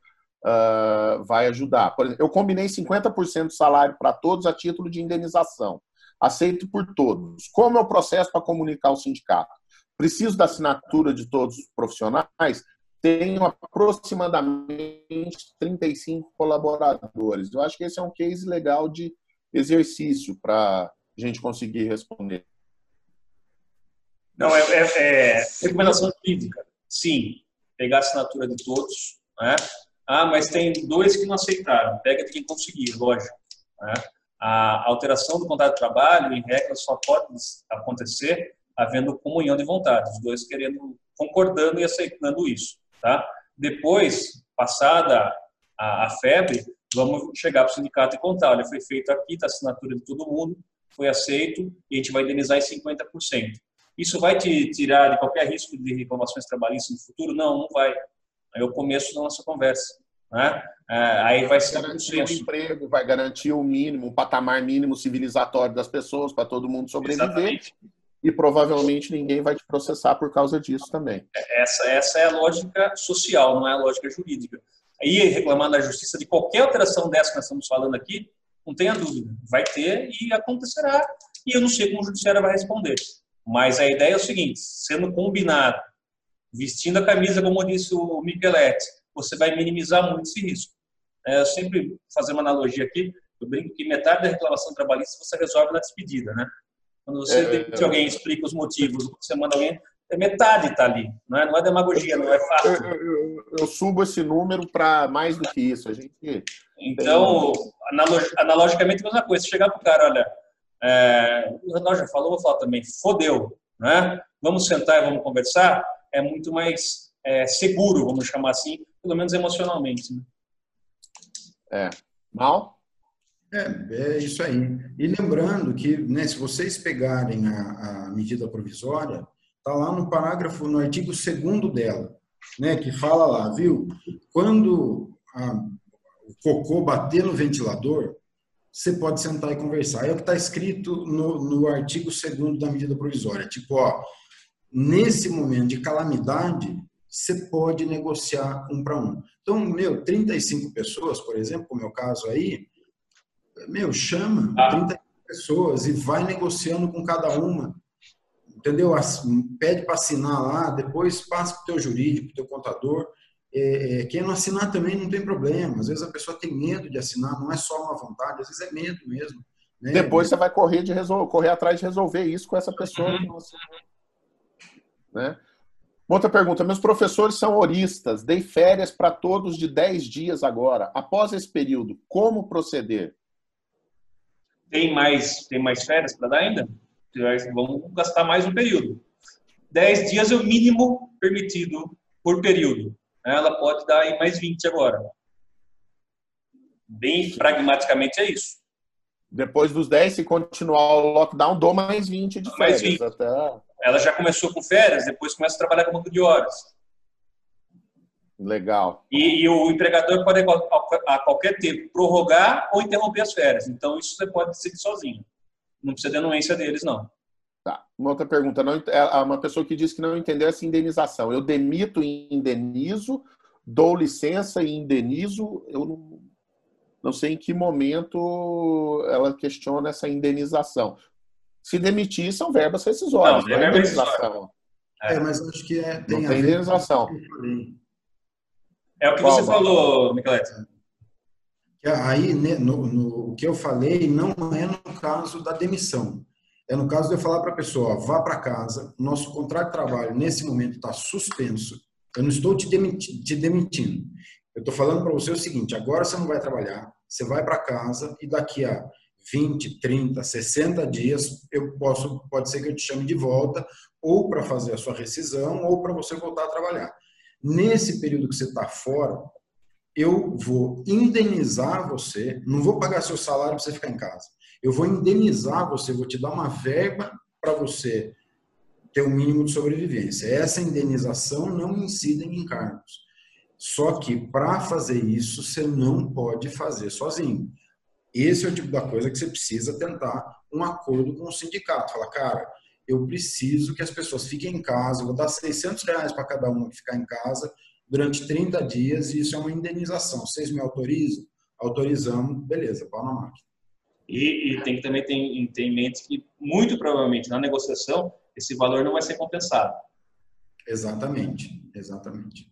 uh, vai ajudar. Por exemplo, eu combinei 50% do salário para todos a título de indenização. Aceito por todos. Como é o processo para comunicar ao sindicato? Preciso da assinatura de todos os profissionais? Tenho aproximadamente 35 colaboradores. Eu acho que esse é um case legal de exercício para a gente conseguir responder. Não, é, é, é recomendação jurídica. Sim, pegar a assinatura de todos. Né? Ah, mas tem dois que não aceitaram. Pega de quem conseguir, lógico. Né? A alteração do contrato de trabalho, em regra, só pode acontecer havendo comunhão de vontade, os dois querendo, concordando e aceitando isso. Tá? Depois, passada a, a febre, vamos chegar para o sindicato e contar, olha, foi feito aqui, está a assinatura de todo mundo, foi aceito e a gente vai indenizar em 50%. Isso vai te tirar de qualquer risco de reclamações trabalhistas no futuro? Não, não vai. Aí é o começo da nossa conversa. Né? É, aí vai ser garantir o emprego, vai garantir o mínimo, o patamar mínimo civilizatório das pessoas para todo mundo sobreviver. Exatamente. E provavelmente ninguém vai te processar por causa disso também. Essa, essa é a lógica social, não é a lógica jurídica. Aí reclamar na justiça de qualquer alteração dessa que nós estamos falando aqui, não tenha dúvida, vai ter e acontecerá. E eu não sei como o judiciário vai responder. Mas a ideia é o seguinte: sendo combinado, vestindo a camisa, como disse o Micheletti, você vai minimizar muito esse risco. É, eu sempre fazer uma analogia aqui, eu brinco que metade da reclamação trabalhista você resolve na despedida, né? Quando você é, demite é, alguém, explica os motivos, você manda alguém, é metade está ali, não é, não é demagogia, não é fácil. Eu, eu, eu subo esse número para mais do que isso. A gente então, analogicamente, a mesma coisa. Se chegar para o cara, olha, é, o Renato já falou, vou falar também, fodeu, né? Vamos sentar e vamos conversar, é muito mais é, seguro, vamos chamar assim, pelo menos emocionalmente. Né? É. Mal? É, é isso aí. E lembrando que, né, se vocês pegarem a, a medida provisória, está lá no parágrafo, no artigo 2 dela, né, que fala lá, viu? Quando a, o cocô bater no ventilador, você pode sentar e conversar. É o que está escrito no, no artigo 2 da medida provisória. Tipo, ó, nesse momento de calamidade, você pode negociar um para um. Então, meu, 35 pessoas, por exemplo, como é o caso aí, meu, chama ah. 35 pessoas e vai negociando com cada uma. Entendeu? Pede para assinar lá, depois passa para o teu jurídico, para o teu contador é, é, quem não assinar também não tem problema. Às vezes a pessoa tem medo de assinar, não é só uma vontade, às vezes é medo mesmo. Né? Depois você vai correr, de resolver, correr atrás de resolver isso com essa pessoa. Uhum. Né? Outra pergunta: meus professores são horistas, dei férias para todos de 10 dias agora. Após esse período, como proceder? Tem mais, tem mais férias para dar ainda? Vamos gastar mais um período. 10 dias é o mínimo permitido por período ela pode dar aí mais 20 agora. Bem pragmaticamente é isso. Depois dos 10, se continuar o lockdown, dou mais 20 de férias. Mais 20. Até... Ela já começou com férias, depois começa a trabalhar com banco de horas. Legal. E, e, o empregador pode a qualquer tempo prorrogar ou interromper as férias. Então, isso você pode decidir sozinho. Não precisa de anuência deles, não. Tá. Uma outra pergunta. Não, é, uma pessoa que disse que não entendeu essa indenização. Eu demito e indenizo, dou licença e indenizo. Eu não, não sei em que momento ela questiona essa indenização. Se demitir, são verbas rescisórias, não, não é indenização. É, mas acho que é, tem, não tem indenização. É o que Qual, você falou, Michelete. Aí, né, no, no, o que eu falei não é no caso da demissão é no caso de eu falar para a pessoa, vá para casa, nosso contrato de trabalho nesse momento está suspenso, eu não estou te, demiti te demitindo. Eu estou falando para você o seguinte, agora você não vai trabalhar, você vai para casa e daqui a 20, 30, 60 dias eu posso, pode ser que eu te chame de volta ou para fazer a sua rescisão ou para você voltar a trabalhar. Nesse período que você está fora, eu vou indenizar você, não vou pagar seu salário para você ficar em casa eu vou indenizar você, vou te dar uma verba para você ter o um mínimo de sobrevivência. Essa indenização não incide em encargos. Só que para fazer isso, você não pode fazer sozinho. Esse é o tipo da coisa que você precisa tentar um acordo com o sindicato. Fala, cara, eu preciso que as pessoas fiquem em casa, vou dar 600 reais para cada uma que ficar em casa durante 30 dias e isso é uma indenização. Vocês me autorizam? Autorizamos, beleza, pau na máquina. E, e tem que também ter, ter em mente que, muito provavelmente, na negociação, esse valor não vai ser compensado. Exatamente, exatamente.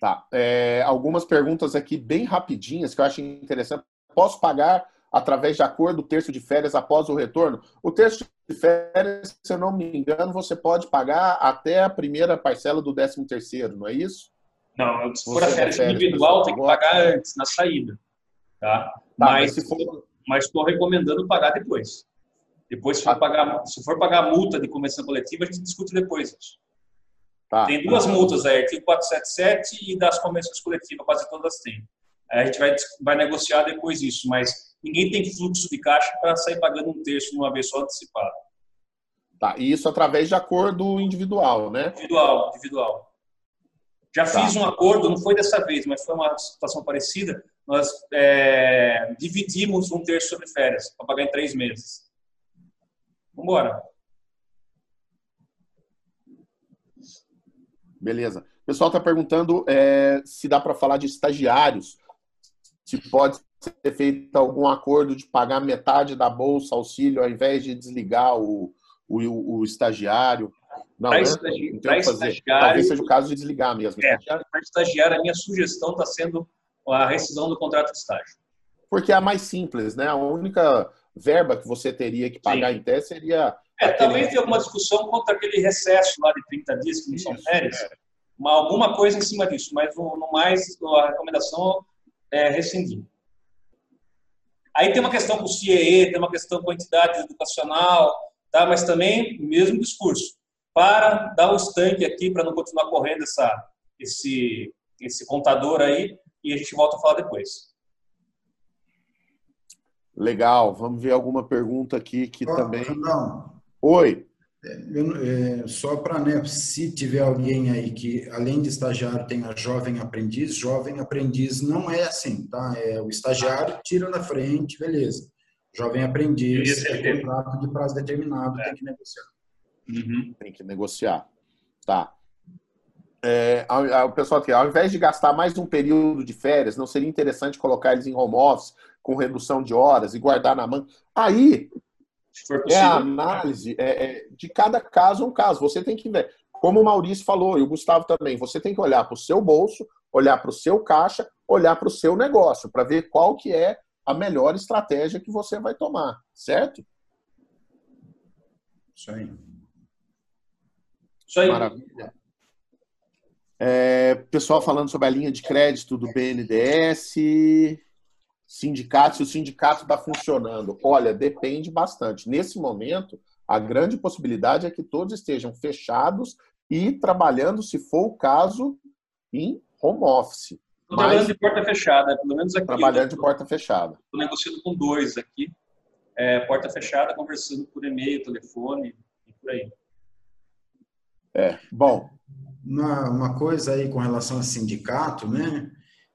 Tá. É, algumas perguntas aqui bem rapidinhas que eu acho interessante. Posso pagar através de acordo o terço de férias após o retorno? O terço de férias, se eu não me engano, você pode pagar até a primeira parcela do 13 terceiro, não é isso? Não, se for a férias individual, tem que pagar antes, na saída. Tá? tá mas, for... mas estou recomendando pagar depois. Depois, se for, ah. pagar, se for pagar multa de convenção coletiva, a gente discute depois isso. Tá. Tem duas multas aí, artigo 477 e das convenções coletivas, quase todas têm. Aí a gente vai, vai negociar depois isso, mas ninguém tem fluxo de caixa para sair pagando um terço de uma vez só antecipado. Tá, e isso através de acordo individual, né? Individual, individual. Já tá. fiz um acordo, não foi dessa vez, mas foi uma situação parecida. Nós é, dividimos um terço sobre férias para pagar em três meses. Vamos embora. Beleza. O pessoal está perguntando é, se dá para falar de estagiários, se pode ser feito algum acordo de pagar metade da bolsa auxílio ao invés de desligar o, o, o estagiário. Não, para né? estagi então, estagiário, talvez seja o caso de desligar mesmo. É, para estagiário, a minha sugestão está sendo a rescisão do contrato de estágio. Porque é a mais simples, né? A única verba que você teria que pagar Sim. em tese seria é, talvez tenha alguma discussão contra aquele recesso lá de 30 dias que não são férias, é. uma, alguma coisa em cima disso, mas no mais a recomendação é rescindir. Aí tem uma questão com o CIE, tem uma questão com a entidade educacional, tá? mas também mesmo discurso. Para dar o estanque aqui, para não continuar correndo essa, esse, esse contador aí, e a gente volta a falar depois. Legal, vamos ver alguma pergunta aqui que oh, também. Não, Oi. Eu, é, só para, né, se tiver alguém aí que, além de estagiário, tenha jovem aprendiz, jovem aprendiz não é assim, tá? É o estagiário tira na frente, beleza. Jovem aprendiz é contrato de prazo determinado, é. tem que negociar. Uhum. Tem que negociar. Tá. É, o pessoal aqui, ao invés de gastar mais um período de férias, não seria interessante colocar eles em home office com redução de horas e guardar na mão? Aí é a análise é, é, de cada caso um caso. Você tem que ver. Como o Maurício falou, e o Gustavo também, você tem que olhar para o seu bolso, olhar para o seu caixa, olhar para o seu negócio, para ver qual que é a melhor estratégia que você vai tomar, certo? Isso aí. Isso aí. Maravilha. É, pessoal falando sobre a linha de crédito do BNDES sindicato, se o sindicato está funcionando. Olha, depende bastante. Nesse momento, a grande possibilidade é que todos estejam fechados e trabalhando, se for o caso, em home office. Estou trabalhando de porta fechada, pelo menos aqui. Trabalhando de porta fechada. Estou negociando com dois aqui, é, porta fechada, conversando por e-mail, telefone e por aí. É, bom. Uma, uma coisa aí com relação a sindicato, né?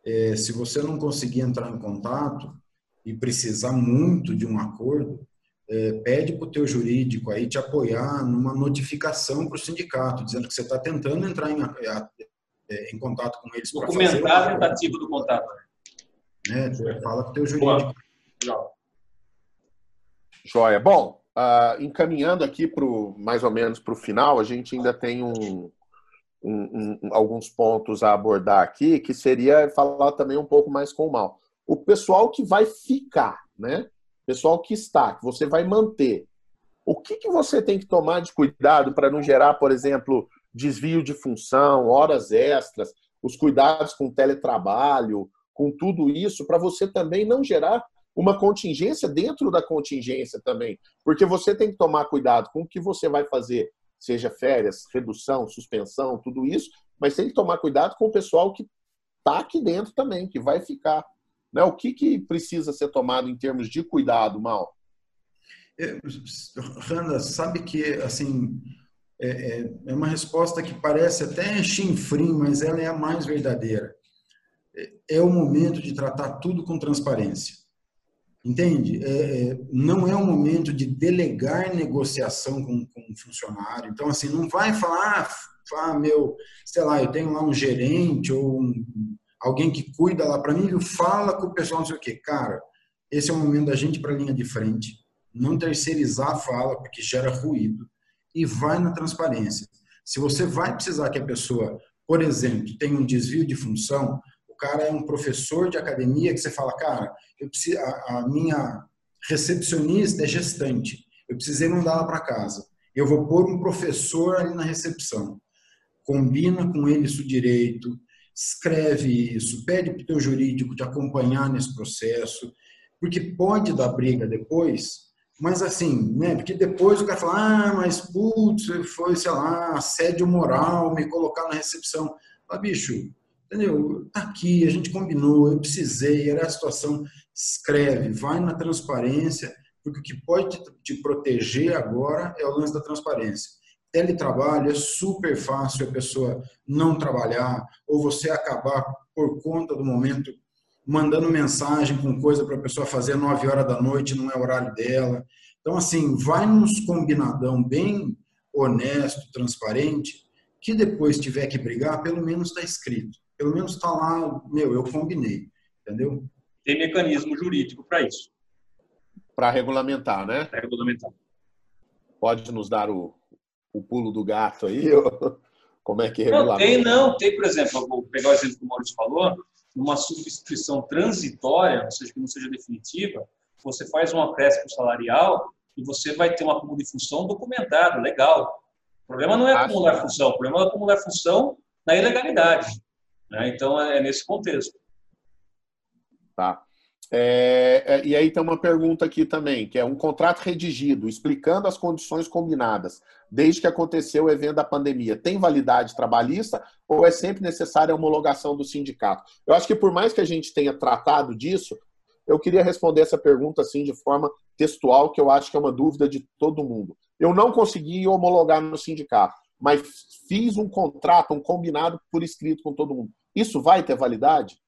É, se você não conseguir entrar em contato e precisar muito de um acordo, é, pede para o teu jurídico aí te apoiar numa notificação para o sindicato, dizendo que você está tentando entrar em, é, em, contato com eles. Documentar a tentativa do contato. Né? Fala com o teu jurídico. Joia. Bom, uh, encaminhando aqui pro, mais ou menos para o final, a gente ainda tem um, um, um, alguns pontos a abordar aqui, que seria falar também um pouco mais com o mal. O pessoal que vai ficar, né? Pessoal que está, que você vai manter. O que, que você tem que tomar de cuidado para não gerar, por exemplo, desvio de função, horas extras, os cuidados com teletrabalho, com tudo isso, para você também não gerar uma contingência dentro da contingência também. Porque você tem que tomar cuidado com o que você vai fazer seja férias, redução, suspensão, tudo isso, mas tem que tomar cuidado com o pessoal que está aqui dentro também, que vai ficar. Né? O que, que precisa ser tomado em termos de cuidado, Mal? É, Randa, sabe que assim é, é, é, uma resposta que parece até chinfrim, mas ela é a mais verdadeira. É, é o momento de tratar tudo com transparência. Entende? É, é não é o momento de delegar negociação com, com um funcionário. Então, assim, não vai falar, ah, ah meu, sei lá, eu tenho lá um gerente ou um, alguém que cuida lá para mim, fala com o pessoal, não sei o quê. Cara, esse é o momento da gente para a linha de frente, não terceirizar a fala, porque gera ruído, e vai na transparência. Se você vai precisar que a pessoa, por exemplo, tenha um desvio de função, cara é um professor de academia que você fala, cara, eu preciso, a, a minha recepcionista é gestante, eu precisei mandar ela para casa. Eu vou pôr um professor ali na recepção. Combina com ele isso direito, escreve isso, pede para o teu jurídico te acompanhar nesse processo, porque pode dar briga depois, mas assim, né? Porque depois o cara fala, ah, mas putz, foi, sei lá, assédio moral, me colocar na recepção. Ah, bicho, entendeu? Tá aqui, a gente combinou, eu precisei, era a situação. Escreve, vai na transparência, porque o que pode te proteger agora é o lance da transparência. Teletrabalho é super fácil a pessoa não trabalhar ou você acabar por conta do momento mandando mensagem com coisa para a pessoa fazer 9 horas da noite, não é horário dela. Então, assim, vai nos combinadão bem honesto, transparente, que depois tiver que brigar, pelo menos está escrito. Pelo menos está lá, meu, eu combinei. Entendeu? Tem mecanismo jurídico para isso. Para regulamentar, né? Para regulamentar. Pode nos dar o, o pulo do gato aí? Como é que regulamenta? Não, tem, não. Tem, por exemplo, vou pegar o exemplo que o Maurício falou, numa substituição transitória, ou seja, que não seja definitiva, você faz um acréscimo salarial e você vai ter uma acúmulo de função documentado, legal. O problema não é acumular função, o problema é acumular função na ilegalidade. Né? Então, é nesse contexto. Tá. É, é, e aí tem uma pergunta aqui também, que é um contrato redigido, explicando as condições combinadas, desde que aconteceu o evento da pandemia, tem validade trabalhista ou é sempre necessária a homologação do sindicato? Eu acho que por mais que a gente tenha tratado disso, eu queria responder essa pergunta assim de forma textual, que eu acho que é uma dúvida de todo mundo. Eu não consegui homologar no sindicato, mas fiz um contrato, um combinado por escrito com todo mundo. Isso vai ter validade?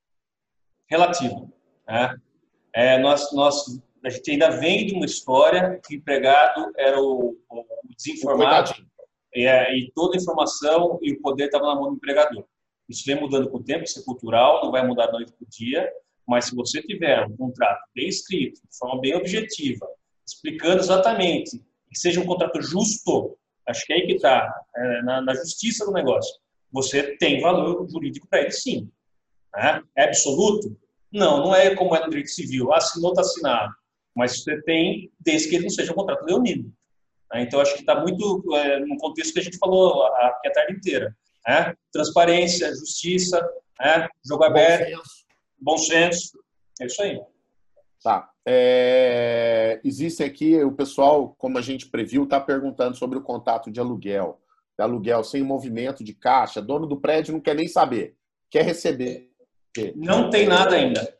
Relativo. Né? É, nós, nós, a gente ainda vem de uma história que o empregado era o, o desinformado e, é, e, toda a informação e o poder estava na mão do empregador. Isso vem mudando com o tempo, isso é cultural, não vai mudar da noite para o dia, mas se você tiver um contrato bem escrito, de forma bem objetiva, explicando exatamente, que seja um contrato justo, acho que é aí que está, é, na, na, justiça do negócio, você tem valor jurídico para ele sim. Né? É absoluto? Não, não é como é no direito civil. Assinou, está assinado. Mas você tem, desde que ele não seja um contrato leonino. Né? Então, acho que está muito é, no contexto que a gente falou aqui a tarde inteira. Né? Transparência, justiça, né? jogo aberto, bom senso. É isso aí. Tá. É, existe aqui, o pessoal, como a gente previu, está perguntando sobre o contato de aluguel. Aluguel sem movimento de caixa. Dono do prédio não quer nem saber. Quer receber não tem nada ainda.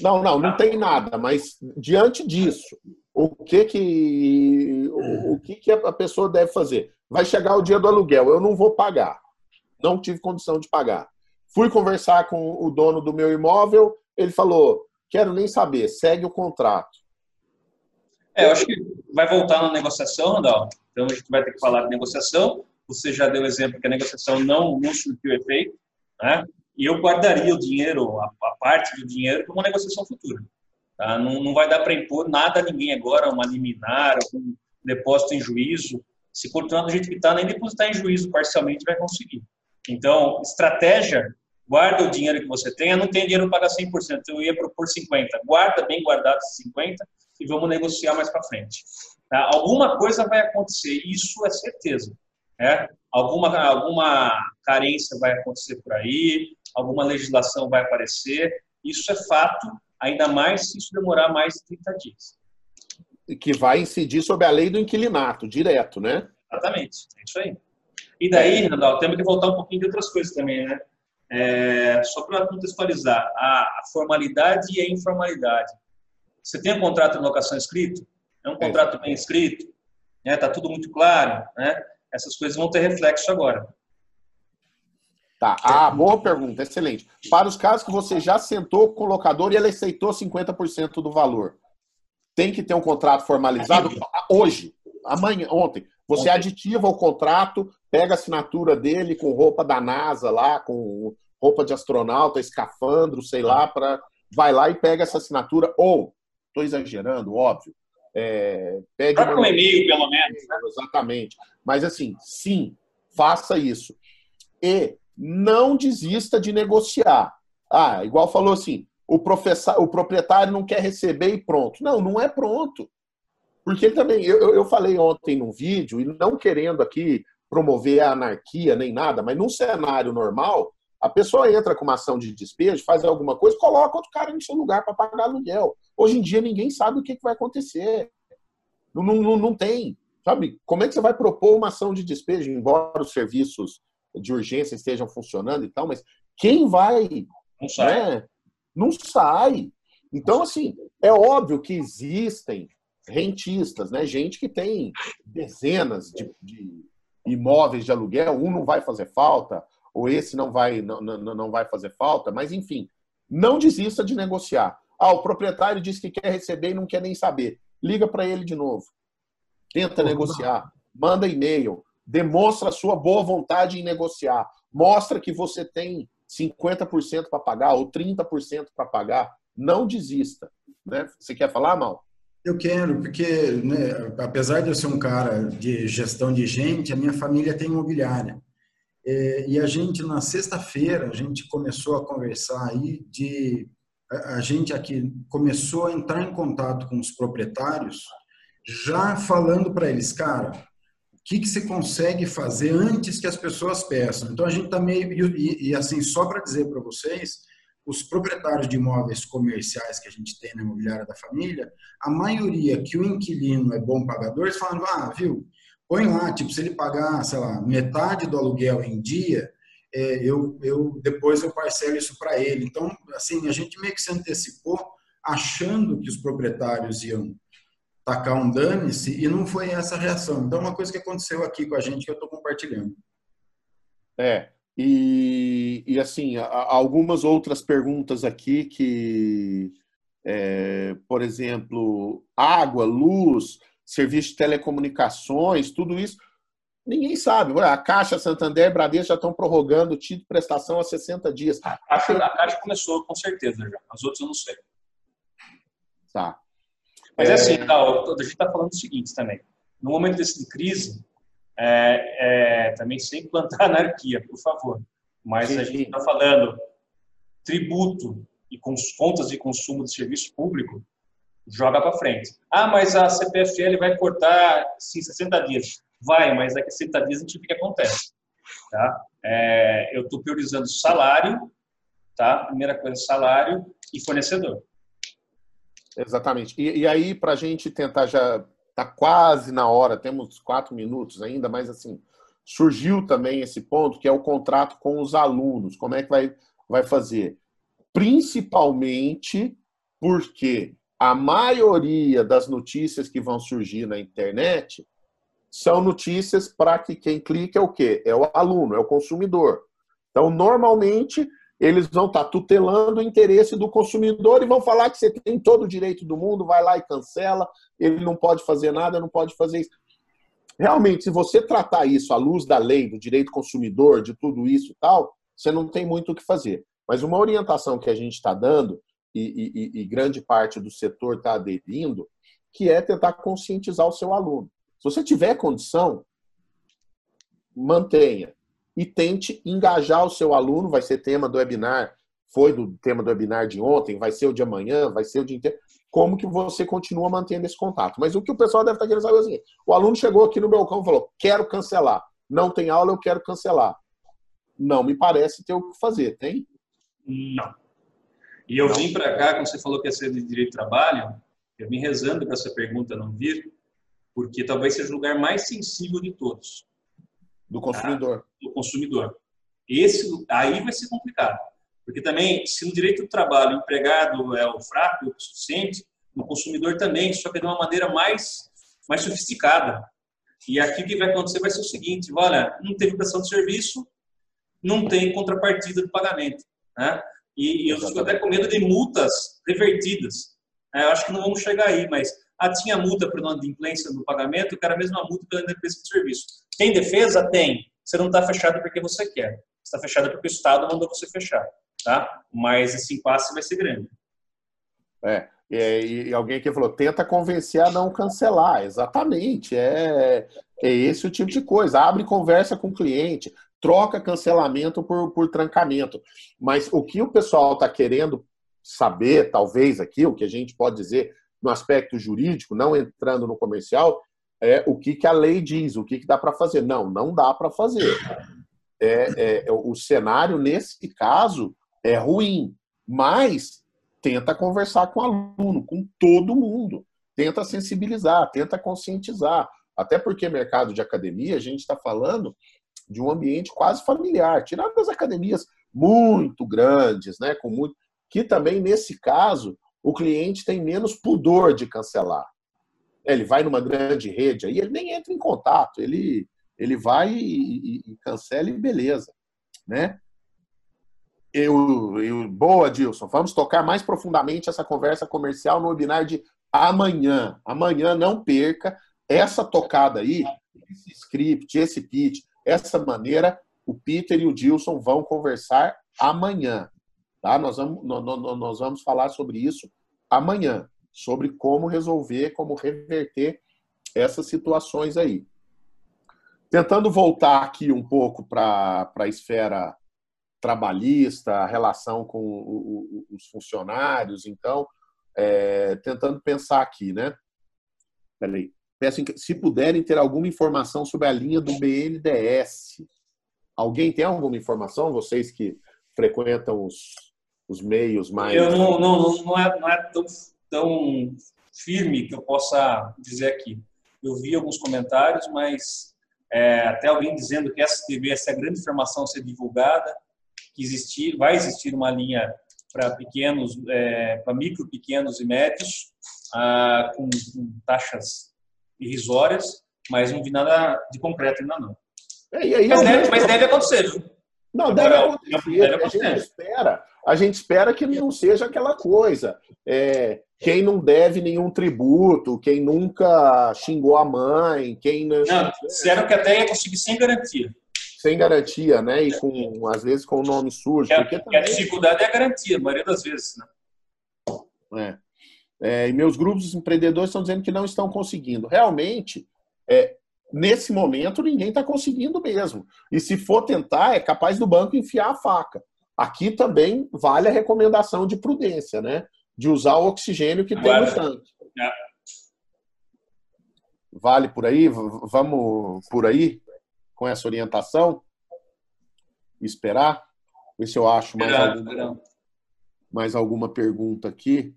Não, não, não tem nada, mas diante disso, o que que o, que que a pessoa deve fazer? Vai chegar o dia do aluguel, eu não vou pagar. Não tive condição de pagar. Fui conversar com o dono do meu imóvel, ele falou: "Quero nem saber, segue o contrato". É, eu acho que vai voltar na negociação, Randall. Então a gente vai ter que falar de negociação. Você já deu o exemplo que a negociação não, não surtiu efeito, né? e eu guardaria o dinheiro, a, a parte do dinheiro, para uma negociação futura. Tá? Não, não vai dar para impor nada a ninguém agora, uma liminar, um depósito em juízo. Se continuar do jeito que está, nem depositar em juízo parcialmente vai conseguir. Então, estratégia, guarda o dinheiro que você tenha, não tem dinheiro para pagar 100%, eu ia propor 50%. Guarda bem guardado 50% e vamos negociar mais para frente. Tá? Alguma coisa vai acontecer, isso é certeza. Né? Alguma, alguma carência vai acontecer por aí, alguma legislação vai aparecer. Isso é fato, ainda mais se isso demorar mais de 30 dias. Que vai incidir sobre a lei do inquilinato, direto, né? Exatamente, é isso aí. E daí, Randall, temos que voltar um pouquinho de outras coisas também, né? É, só para contextualizar, a, a, formalidade e a informalidade. Você tem um contrato de locação escrito? É um contrato bem escrito? Está né? tudo muito claro? Né? Essas coisas vão ter reflexo agora. Tá. Ah, boa pergunta, excelente. Para os casos que você já sentou com o locador e ele aceitou 50% do valor, tem que ter um contrato formalizado hoje, amanhã, ontem. Você aditiva o contrato, pega a assinatura dele com roupa da NASA lá, com roupa de astronauta, escafandro, sei lá, para vai lá e pega essa assinatura. Ou, estou exagerando, óbvio. É, pegue uma... um e-mail, pelo menos. Né? Exatamente. Mas assim, sim, faça isso. E não desista de negociar. Ah, igual falou assim, o, professor, o proprietário não quer receber e pronto. Não, não é pronto. Porque ele também, eu, eu falei ontem num vídeo, e não querendo aqui promover a anarquia nem nada, mas num cenário normal, a pessoa entra com uma ação de despejo, faz alguma coisa, coloca outro cara no seu lugar para pagar aluguel. Hoje em dia ninguém sabe o que, que vai acontecer. Não, não, não tem. Sabe? Como é que você vai propor uma ação de despejo, embora os serviços de urgência estejam funcionando e tal, mas quem vai. Não sai. Né? Não sai. Então, assim, é óbvio que existem rentistas, né? Gente que tem dezenas de, de imóveis de aluguel, um não vai fazer falta, ou esse não vai, não, não, não vai fazer falta, mas enfim, não desista de negociar. Ah, o proprietário disse que quer receber e não quer nem saber. Liga para ele de novo. Tenta negociar. Manda e-mail. Demonstra a sua boa vontade em negociar. Mostra que você tem 50% para pagar ou 30% para pagar. Não desista. Né? Você quer falar, Mal? Eu quero, porque né, apesar de eu ser um cara de gestão de gente, a minha família tem imobiliária. É, e a gente, na sexta-feira, a gente começou a conversar aí de... A gente aqui começou a entrar em contato com os proprietários, já falando para eles, cara, o que, que você consegue fazer antes que as pessoas peçam? Então, a gente está meio... E, e assim, só para dizer para vocês os proprietários de imóveis comerciais que a gente tem na imobiliária da família, a maioria que o inquilino é bom pagador, eles falam, ah, viu, põe lá, tipo, se ele pagar, sei lá, metade do aluguel em dia, é, eu, eu depois eu parcelo isso para ele. Então, assim, a gente meio que se antecipou achando que os proprietários iam tacar um dane-se e não foi essa a reação. Então, uma coisa que aconteceu aqui com a gente que eu estou compartilhando. É, e, e assim, algumas outras perguntas aqui que, é, por exemplo, água, luz, serviço de telecomunicações, tudo isso, ninguém sabe. A Caixa, Santander e Bradesco já estão prorrogando o título de prestação há 60 dias. A Caixa, a Caixa começou, com certeza, já. As outras eu não sei. Tá. Mas é assim, tá, a gente está falando o seguinte também. No momento desse de crise, é, é, também sem plantar anarquia, por favor. Mas sim, a gente está falando tributo e contas de consumo de serviço público, joga para frente. Ah, mas a CPFL vai cortar sim, 60 dias. Vai, mas 60 dias a gente vê o que acontece. Tá? É, eu estou priorizando salário, tá? primeira coisa, salário e fornecedor. Exatamente. E, e aí, para a gente tentar já está quase na hora, temos quatro minutos ainda, mas assim, surgiu também esse ponto que é o contrato com os alunos. Como é que vai, vai fazer? Principalmente porque a maioria das notícias que vão surgir na internet são notícias para que quem clica é o quê? É o aluno, é o consumidor. Então, normalmente, eles vão estar tá tutelando o interesse do consumidor e vão falar que você tem todo o direito do mundo, vai lá e cancela, ele não pode fazer nada, não pode fazer isso. Realmente, se você tratar isso à luz da lei, do direito consumidor, de tudo isso e tal, você não tem muito o que fazer. Mas uma orientação que a gente está dando, e, e, e grande parte do setor está aderindo, que é tentar conscientizar o seu aluno. Se você tiver condição, mantenha e tente engajar o seu aluno. Vai ser tema do webinar, foi do tema do webinar de ontem, vai ser o de amanhã, vai ser o dia inteiro. Como que você continua mantendo esse contato? Mas o que o pessoal deve estar querendo saber é o seguinte: o aluno chegou aqui no balcão e falou: quero cancelar. Não tem aula, eu quero cancelar. Não me parece ter o que fazer, tem? Não. E eu não. vim para cá, quando você falou que ia ser de direito de trabalho, eu vim rezando para essa pergunta não vir, porque talvez seja o lugar mais sensível de todos. Do consumidor. Tá? Do consumidor. Esse, aí vai ser complicado. Porque também, se no direito do trabalho o empregado é o fraco, o suficiente, no consumidor também, só que de uma maneira mais, mais sofisticada. E aqui o que vai acontecer vai ser o seguinte: olha, não teve prestação de serviço, não tem contrapartida de pagamento. Né? E, e eu fico até com medo de multas revertidas. É, eu acho que não vamos chegar aí, mas ah, tinha multa por inadimplência no pagamento, eu quero a multa pela inadimplência de serviço. Tem defesa? Tem. Você não está fechado porque você quer. Está fechado porque o Estado mandou você fechar. Tá? Mas esse impasse vai ser grande. É. E, e, alguém aqui falou, tenta convencer a não cancelar. Exatamente. É, é esse o tipo de coisa. Abre conversa com o cliente, troca cancelamento por, por trancamento. Mas o que o pessoal está querendo saber, talvez aqui, o que a gente pode dizer no aspecto jurídico, não entrando no comercial, é o que, que a lei diz, o que, que dá para fazer. Não, não dá para fazer. É, é, o cenário, nesse caso, é ruim, mas tenta conversar com o aluno, com todo mundo. Tenta sensibilizar, tenta conscientizar. Até porque mercado de academia, a gente está falando de um ambiente quase familiar, tirando as academias muito grandes, né, com muito, que também nesse caso o cliente tem menos pudor de cancelar. Ele vai numa grande rede, aí ele nem entra em contato, ele, ele vai e, e, e cancela e beleza. Né? Eu, eu, boa, Dilson. Vamos tocar mais profundamente essa conversa comercial no webinar de amanhã. Amanhã não perca essa tocada aí, esse script, esse pitch, essa maneira. O Peter e o Dilson vão conversar amanhã. Tá? Nós, vamos, nós vamos falar sobre isso amanhã, sobre como resolver, como reverter essas situações aí. Tentando voltar aqui um pouco para a esfera trabalhista, a relação com o, o, os funcionários, então, é, tentando pensar aqui, né? Peraí. Peço, se puderem ter alguma informação sobre a linha do BNDES. Alguém tem alguma informação? Vocês que frequentam os, os meios mais. Eu não, não, não, é, não é tão, tão firme que eu possa dizer aqui. Eu vi alguns comentários, mas é, até alguém dizendo que essa TV, essa é a grande informação a ser divulgada, que existir, vai existir uma linha para pequenos, é, para micro, pequenos e médios, ah, com, com, taxas irrisórias, mas não vi nada de concreto ainda não. É, mas, deve, mas deve acontecer, viu? Não, deve acontecer. Deve acontecer. A gente espera a gente espera que não seja aquela coisa. É, quem não deve nenhum tributo, quem nunca xingou a mãe, quem não. Não, disseram que até ia conseguir sem garantia. Sem garantia, né? E com, às vezes com o nome sujo. É, porque também... a dificuldade é a garantia, a maioria das vezes, né? É. É, e meus grupos de empreendedores estão dizendo que não estão conseguindo. Realmente, é, nesse momento, ninguém está conseguindo mesmo. E se for tentar, é capaz do banco enfiar a faca. Aqui também vale a recomendação de prudência, né? De usar o oxigênio que tem no tanque. É. Vale por aí? Vamos por aí com essa orientação? Esperar? Ver se eu acho mais, alguma, mais alguma pergunta aqui.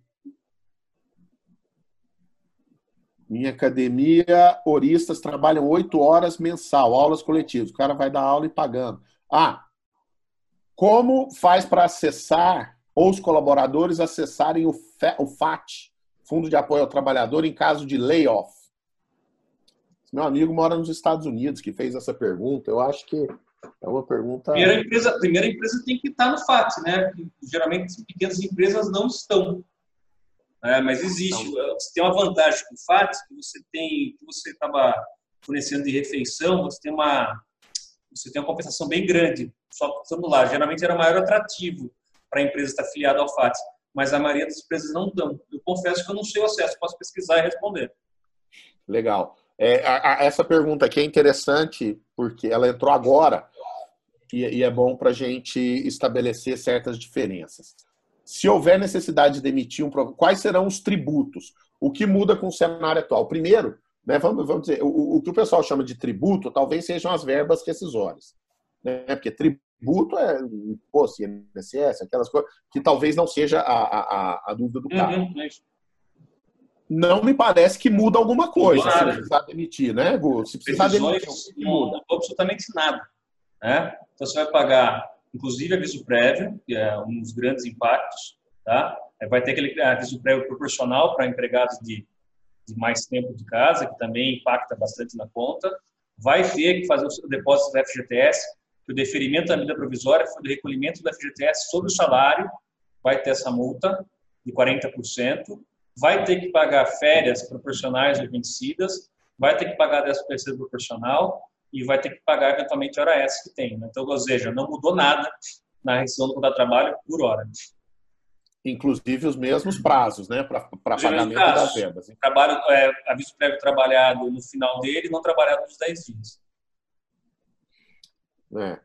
Minha academia, oristas trabalham oito horas mensal, aulas coletivas. O cara vai dar aula e pagando. Ah, como faz para acessar, ou os colaboradores acessarem o, FAT, Fundo de Apoio ao Trabalhador, em caso de layoff? Meu amigo mora nos Estados Unidos que fez essa pergunta. Eu acho que é uma pergunta. Primeira empresa, primeira empresa tem que estar no FAT, né? Geralmente pequenas empresas não estão. É, mas existe. Você tem uma vantagem com o FAT, que você tem, que você estava fornecendo de refeição, você tem uma você tem uma compensação bem grande. Só estando lá, geralmente era o maior atrativo para a empresa estar afiliada ao FAT, mas a maioria das empresas não dão. Eu confesso que eu não sei o acesso, posso pesquisar e responder. Legal. É, a, a, essa pergunta aqui é interessante porque ela entrou agora e, e é bom para a gente estabelecer certas diferenças. Se houver necessidade de demitir um quais serão os tributos? O que muda com o cenário atual? Primeiro, né, vamos, vamos dizer, o, o, que o pessoal chama de tributo talvez sejam as verbas rescisórias. Né, porque tributo é imposto, INSS, aquelas coisas que talvez não seja a, a, a dúvida do cara. Uhum, é não me parece que muda alguma coisa claro. se precisar demitir, né, Gu? Se precisar demitir, não muda? absolutamente nada. Né? Então você vai pagar, inclusive, aviso prévio, que é um dos grandes impactos, tá? Vai ter aquele aviso prévio proporcional para empregados de de mais tempo de casa, que também impacta bastante na conta. Vai ter que fazer o depósito do FGTS, que o deferimento da medida provisória foi do recolhimento da FGTS sobre o salário, vai ter essa multa de 40%, vai ter que pagar férias proporcionais ou vencidas, vai ter que pagar 10 terceiro proporcional e vai ter que pagar eventualmente a hora extra que tem. Né? Então, ou seja, não mudou nada na rescisão do contrato de trabalho por hora. Inclusive os mesmos prazos, né, para pagamento das verbas. Trabalho, é, aviso prévio trabalhado no final dele, não trabalhado nos 10 dias. É.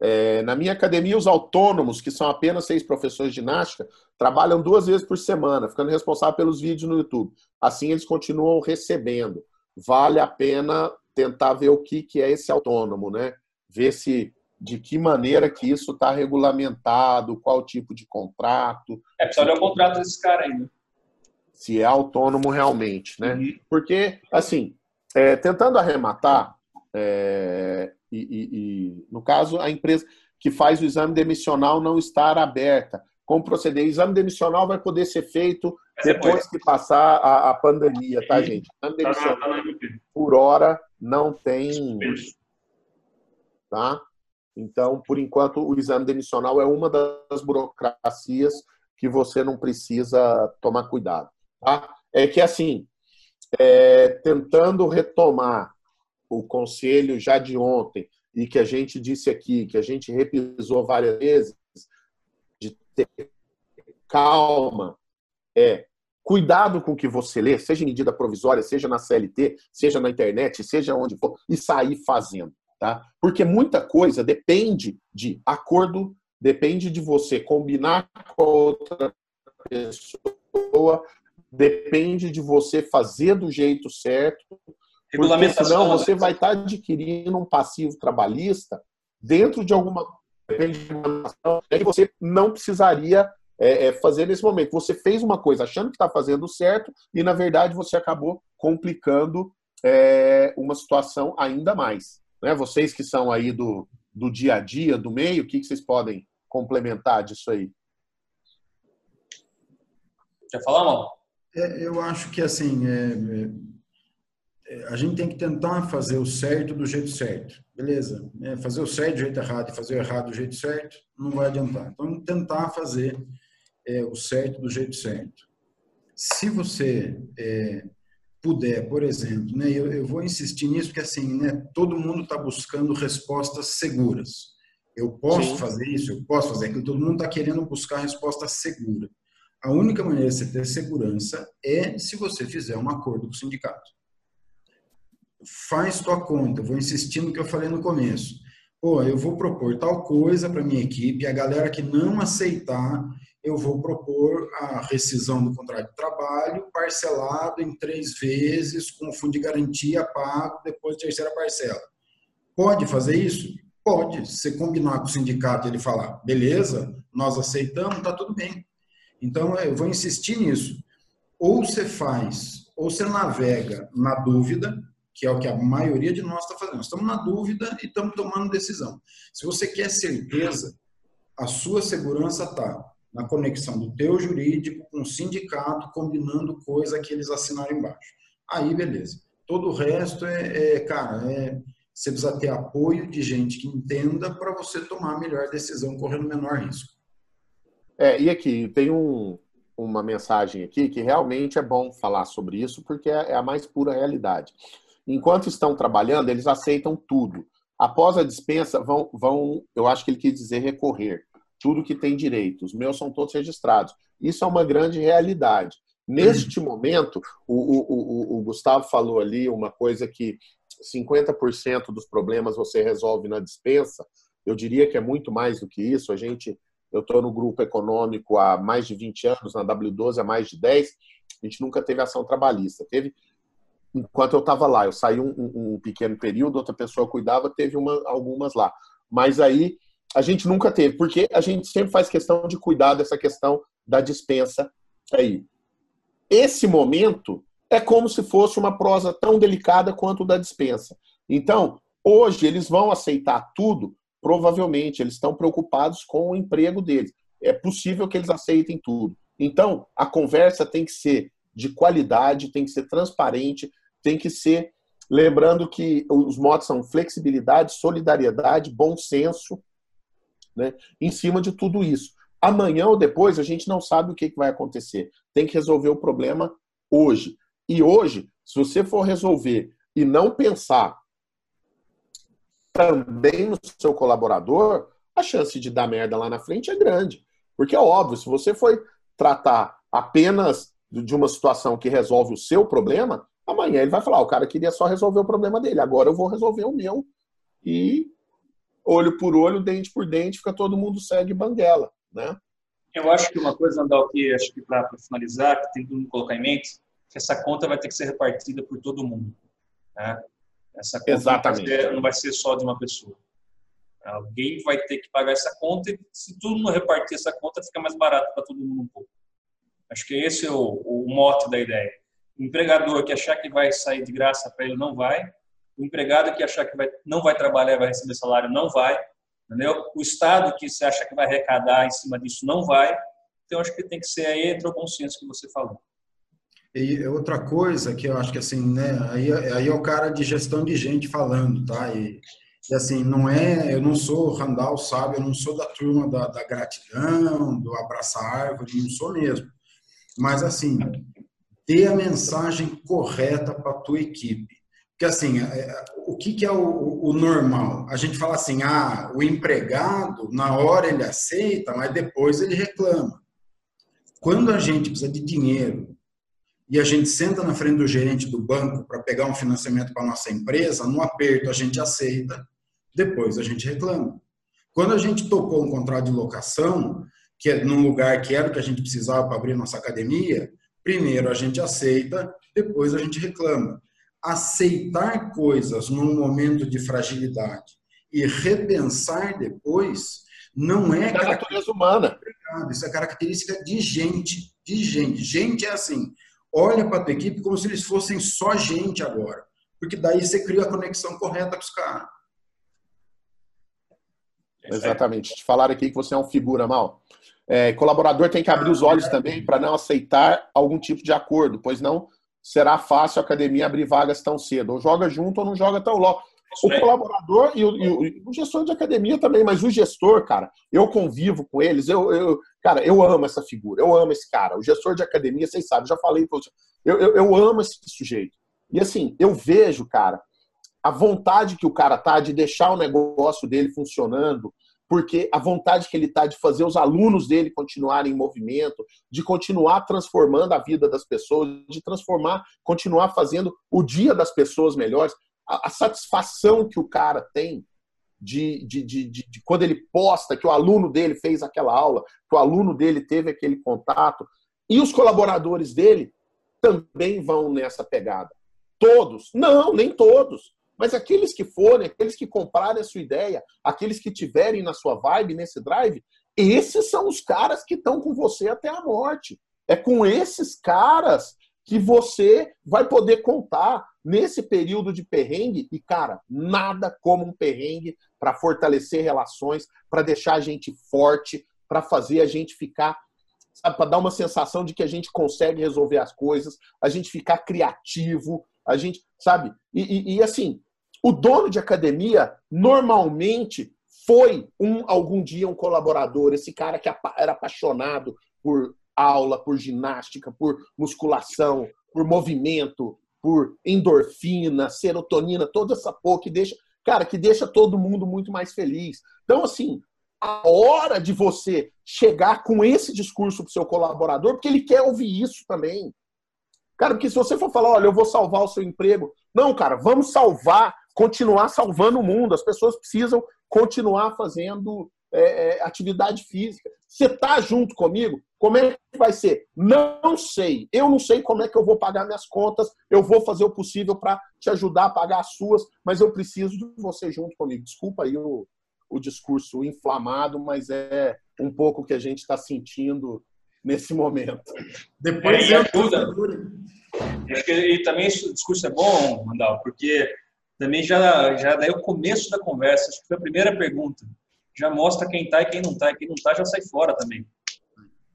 É, na minha academia, os autônomos, que são apenas seis professores de ginástica, trabalham duas vezes por semana, ficando responsável pelos vídeos no YouTube. Assim, eles continuam recebendo. Vale a pena tentar ver o que, que é esse autônomo, né? Ver se de que maneira que isso está regulamentado, qual tipo de contrato. É, precisa olhar o contrato desse cara né? Se é autônomo realmente, né? Uhum. Porque, assim, é, tentando arrematar, é, e, e, e, no caso, a empresa que faz o exame demissional não estar aberta. Como proceder? O exame demissional vai poder ser feito depois que passar a, a pandemia, tá, gente? O exame tá demissional, por hora, não tem. Tá? Então, por enquanto, o exame demissional é uma das burocracias que você não precisa tomar cuidado. Tá? É que, assim, é, tentando retomar o conselho já de ontem e que a gente disse aqui, que a gente repisou várias vezes, de ter calma, é cuidado com o que você lê, seja em medida provisória, seja na CLT, seja na internet, seja onde for, e sair fazendo. Tá? Porque muita coisa depende de acordo, depende de você combinar com outra pessoa, depende de você fazer do jeito certo, porque senão né? você vai estar adquirindo um passivo trabalhista dentro de alguma que você não precisaria é, é, fazer nesse momento. Você fez uma coisa achando que está fazendo certo e, na verdade, você acabou complicando é, uma situação ainda mais. Né? Vocês que são aí do, do dia a dia, do meio, o que, que vocês podem complementar disso aí? Quer falar, Mal? É, eu acho que, assim, é, é a gente tem que tentar fazer o certo do jeito certo, beleza? É, fazer o certo do jeito errado e fazer o errado do jeito certo não vai adiantar. Então, tentar fazer é, o certo do jeito certo. Se você é, puder, por exemplo, né, eu, eu, vou insistir nisso porque assim, né, todo mundo está buscando respostas seguras. Eu posso Sim. fazer isso, eu posso fazer aquilo. Todo mundo está querendo buscar resposta segura. A única maneira de você ter segurança é se você fizer um acordo com o sindicato faz tua conta. vou insistir no que eu falei no começo. Pô, eu vou propor tal coisa para minha equipe, a galera que não aceitar, eu vou propor a rescisão do contrato de trabalho parcelado em três vezes, com o fundo de garantia pago depois da terceira parcela. Pode fazer isso? Pode. Se combinar com o sindicato e ele falar, beleza, nós aceitamos, tá tudo bem. Então, eu vou insistir nisso. Ou você faz, ou você navega na dúvida, que é o que a maioria de nós está fazendo. Estamos na dúvida e estamos tomando decisão. Se você quer certeza, a sua segurança está na conexão do teu jurídico com o sindicato, combinando coisa que eles assinaram embaixo. Aí, beleza. Todo o resto é, é cara, é, você precisa ter apoio de gente que entenda para você tomar a melhor decisão, correndo menor risco. É, e aqui, tem um, uma mensagem aqui que realmente é bom falar sobre isso, porque é, é a mais pura realidade. Enquanto estão trabalhando, eles aceitam tudo. Após a dispensa, vão, vão eu acho que ele quis dizer recorrer. Tudo que tem direito. Os meus são todos registrados. Isso é uma grande realidade. Neste momento, o, o, o, o Gustavo falou ali uma coisa que 50% dos problemas você resolve na dispensa. Eu diria que é muito mais do que isso. A gente, eu estou no grupo econômico há mais de 20 anos, na W12 há mais de 10. A gente nunca teve ação trabalhista. Teve enquanto eu estava lá. Eu saí um, um, um, pequeno período, outra pessoa cuidava, teve uma, algumas lá. Mas aí a gente nunca teve, porque a gente sempre faz questão de cuidar dessa questão da dispensa aí. Esse momento é como se fosse uma prosa tão delicada quanto da dispensa. Então, hoje eles vão aceitar tudo, provavelmente, eles estão preocupados com o emprego deles. É possível que eles aceitem tudo. Então, a conversa tem que ser de qualidade, tem que ser transparente, tem que ser Lembrando que os motos são flexibilidade, solidariedade, bom senso, né? em cima de tudo isso. Amanhã ou depois a gente não sabe o que vai acontecer. Tem que resolver o problema hoje. E hoje, se você for resolver e não pensar também no seu colaborador, a chance de dar merda lá na frente é grande. Porque é óbvio, se você for tratar apenas de uma situação que resolve o seu problema, amanhã ele vai falar: o cara queria só resolver o problema dele, agora eu vou resolver o meu. E olho por olho, dente por dente, fica todo mundo segue banguela, né? Eu acho que uma coisa, Andal, que acho que para finalizar, que tem que colocar em mente, que essa conta vai ter que ser repartida por todo mundo. Né? Essa conta Exatamente. Não vai, ser, não vai ser só de uma pessoa. Alguém vai ter que pagar essa conta e se todo mundo repartir essa conta, fica mais barato para todo mundo um pouco. Acho que esse é o, o mote da ideia. O empregador que achar que vai sair de graça para ele não vai. O empregado que achar que vai, não vai trabalhar vai receber salário não vai. Entendeu? O Estado que você acha que vai arrecadar em cima disso não vai. Então, acho que tem que ser aí entre o bom senso que você falou. E outra coisa que eu acho que assim, né, aí, aí é o cara de gestão de gente falando, tá? E, e assim, não é, eu não sou Randall, sabe? Eu não sou da turma da, da gratidão, do abraçar árvore, não sou mesmo. Mas assim, ter a mensagem correta para tua equipe. Porque assim, é, é, o que, é o, o, normal? A gente fala assim, ah, o empregado, na hora ele aceita, mas depois ele reclama. Quando a gente precisa de dinheiro e a gente senta na frente do gerente do banco para pegar um financiamento para nossa empresa, no aperto a gente aceita, depois a gente reclama. Quando a gente tocou um contrato de locação, que é num lugar que era o que a gente precisava para abrir nossa academia, primeiro a gente aceita, depois a gente reclama. Aceitar coisas num momento de fragilidade e repensar depois não é, é natureza humana. Isso é característica de gente, de gente. Gente é assim, olha para a tua equipe como se eles fossem só gente agora. Porque daí você cria a conexão correta com os caras. Exatamente. Te falaram aqui que você é um figura mal. É, colaborador tem que abrir os olhos também para não aceitar algum tipo de acordo, pois não será fácil a academia abrir vagas tão cedo. Ou joga junto ou não joga tão logo. O colaborador e o, e o, o, gestor de academia também, mas o gestor, cara, eu convivo com eles, eu, eu, cara, eu amo essa figura, eu amo esse cara. O gestor de academia, vocês sabem, já falei eu, eu, eu amo esse sujeito. E assim, eu vejo, cara, a vontade que o cara tá de deixar o negócio dele funcionando, porque a vontade que ele tá de fazer os alunos dele continuarem em movimento, de continuar transformando a vida das pessoas, de transformar, continuar fazendo o dia das pessoas melhores a, a satisfação que o cara tem de, de, de, de, quando ele posta que o aluno dele fez aquela aula, que o aluno dele teve aquele contato, e os colaboradores dele também vão nessa pegada. Todos? Não, nem todos. Mas aqueles que forem, aqueles que comprarem a sua ideia, aqueles que tiverem na sua vibe, nesse drive, esses são os caras que estão com você até a morte. É com esses caras que você vai poder contar nesse período de perrengue. E, cara, nada como um perrengue para fortalecer relações, para deixar a gente forte, para fazer a gente ficar, para dar uma sensação de que a gente consegue resolver as coisas, a gente ficar criativo, a gente, sabe? E, e, e assim, o dono de academia normalmente foi um algum dia um colaborador, esse cara que era apaixonado por aula, por ginástica, por musculação, por movimento, por endorfina, serotonina, toda essa porra que deixa, cara, que deixa todo mundo muito mais feliz. Então, assim, a hora de você chegar com esse discurso pro seu colaborador, porque ele quer ouvir isso também. Cara, porque se você for falar, olha, eu vou salvar o seu emprego. Não, cara, vamos salvar, continuar salvando o mundo. As pessoas precisam continuar fazendo é, é, atividade física. Você está junto comigo? Como é que vai ser? Não sei. Eu não sei como é que eu vou pagar minhas contas. Eu vou fazer o possível para te ajudar a pagar as suas, mas eu preciso de você junto comigo. Desculpa aí o, o discurso inflamado, mas é um pouco o que a gente está sentindo nesse momento. Depois é, e ajuda. E também esse discurso é bom, Mandal, porque também já, já daí o começo da conversa, acho que foi a primeira pergunta já mostra quem tá e quem não tá. E quem não tá já sai fora também.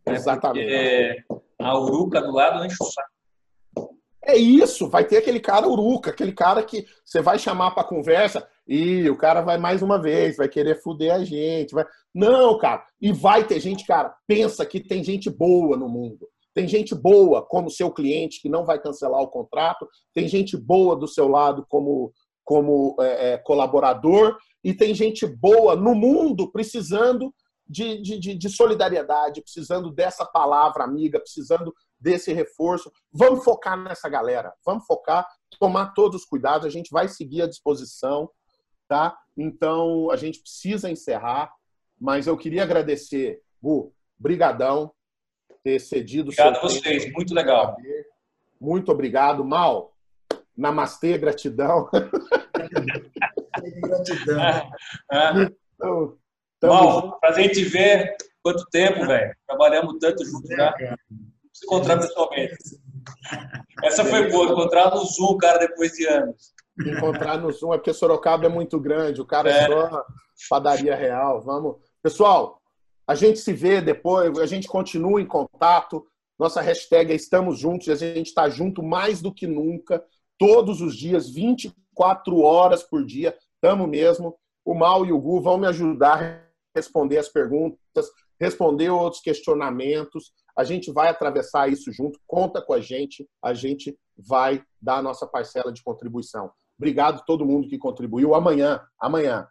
Exatamente. É, a uruca do lado enche o saco. É isso, vai ter aquele cara uruca, aquele cara que você vai chamar para conversa e o cara vai mais uma vez, vai querer fuder a gente. Vai... Não, cara. E vai ter gente, cara, pensa que tem gente boa no mundo. Tem gente boa como seu cliente que não vai cancelar o contrato, tem gente boa do seu lado como, como é, é, colaborador, e tem gente boa no mundo precisando de, de, de, solidariedade, precisando dessa palavra amiga, precisando desse reforço. Vamos focar nessa galera, vamos focar, tomar todos os cuidados, a gente vai seguir à disposição, tá? Então, a gente precisa encerrar, mas eu queria agradecer, Bu, brigadão, ter cedido Obrigado a vocês, muito legal. Muito obrigado. Mal, namastê, gratidão. gratidão. Ah, então, Mal, prazer em te ver. Quanto tempo, velho? Trabalhamos tanto juntos. Né? Se encontrar pessoalmente. Essa foi boa, encontrar no Zoom, cara, depois de anos. Encontrar no Zoom é porque Sorocaba é muito grande, o cara é, é só padaria real. Vamos. Pessoal, a gente se vê depois, a gente continua em contato. Nossa hashtag é Estamos Juntos, a gente está junto mais do que nunca, todos os dias, 24 horas por dia, estamos mesmo. O Mal e o Gu vão me ajudar a responder as perguntas, responder outros questionamentos. A gente vai atravessar isso junto, conta com a gente, a gente vai dar a nossa parcela de contribuição. Obrigado a todo mundo que contribuiu. Amanhã, amanhã,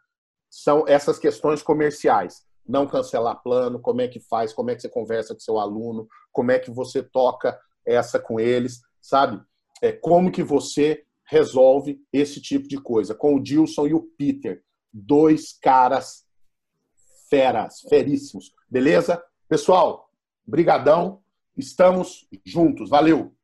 são essas questões comerciais não cancelar plano, como é que faz, como é que você conversa com seu aluno, como é que você toca essa com eles, sabe? É, como que você resolve esse tipo de coisa. Com o Dilson e o Peter, dois caras feras, feríssimos. Beleza? Pessoal, brigadão. Estamos juntos. Valeu!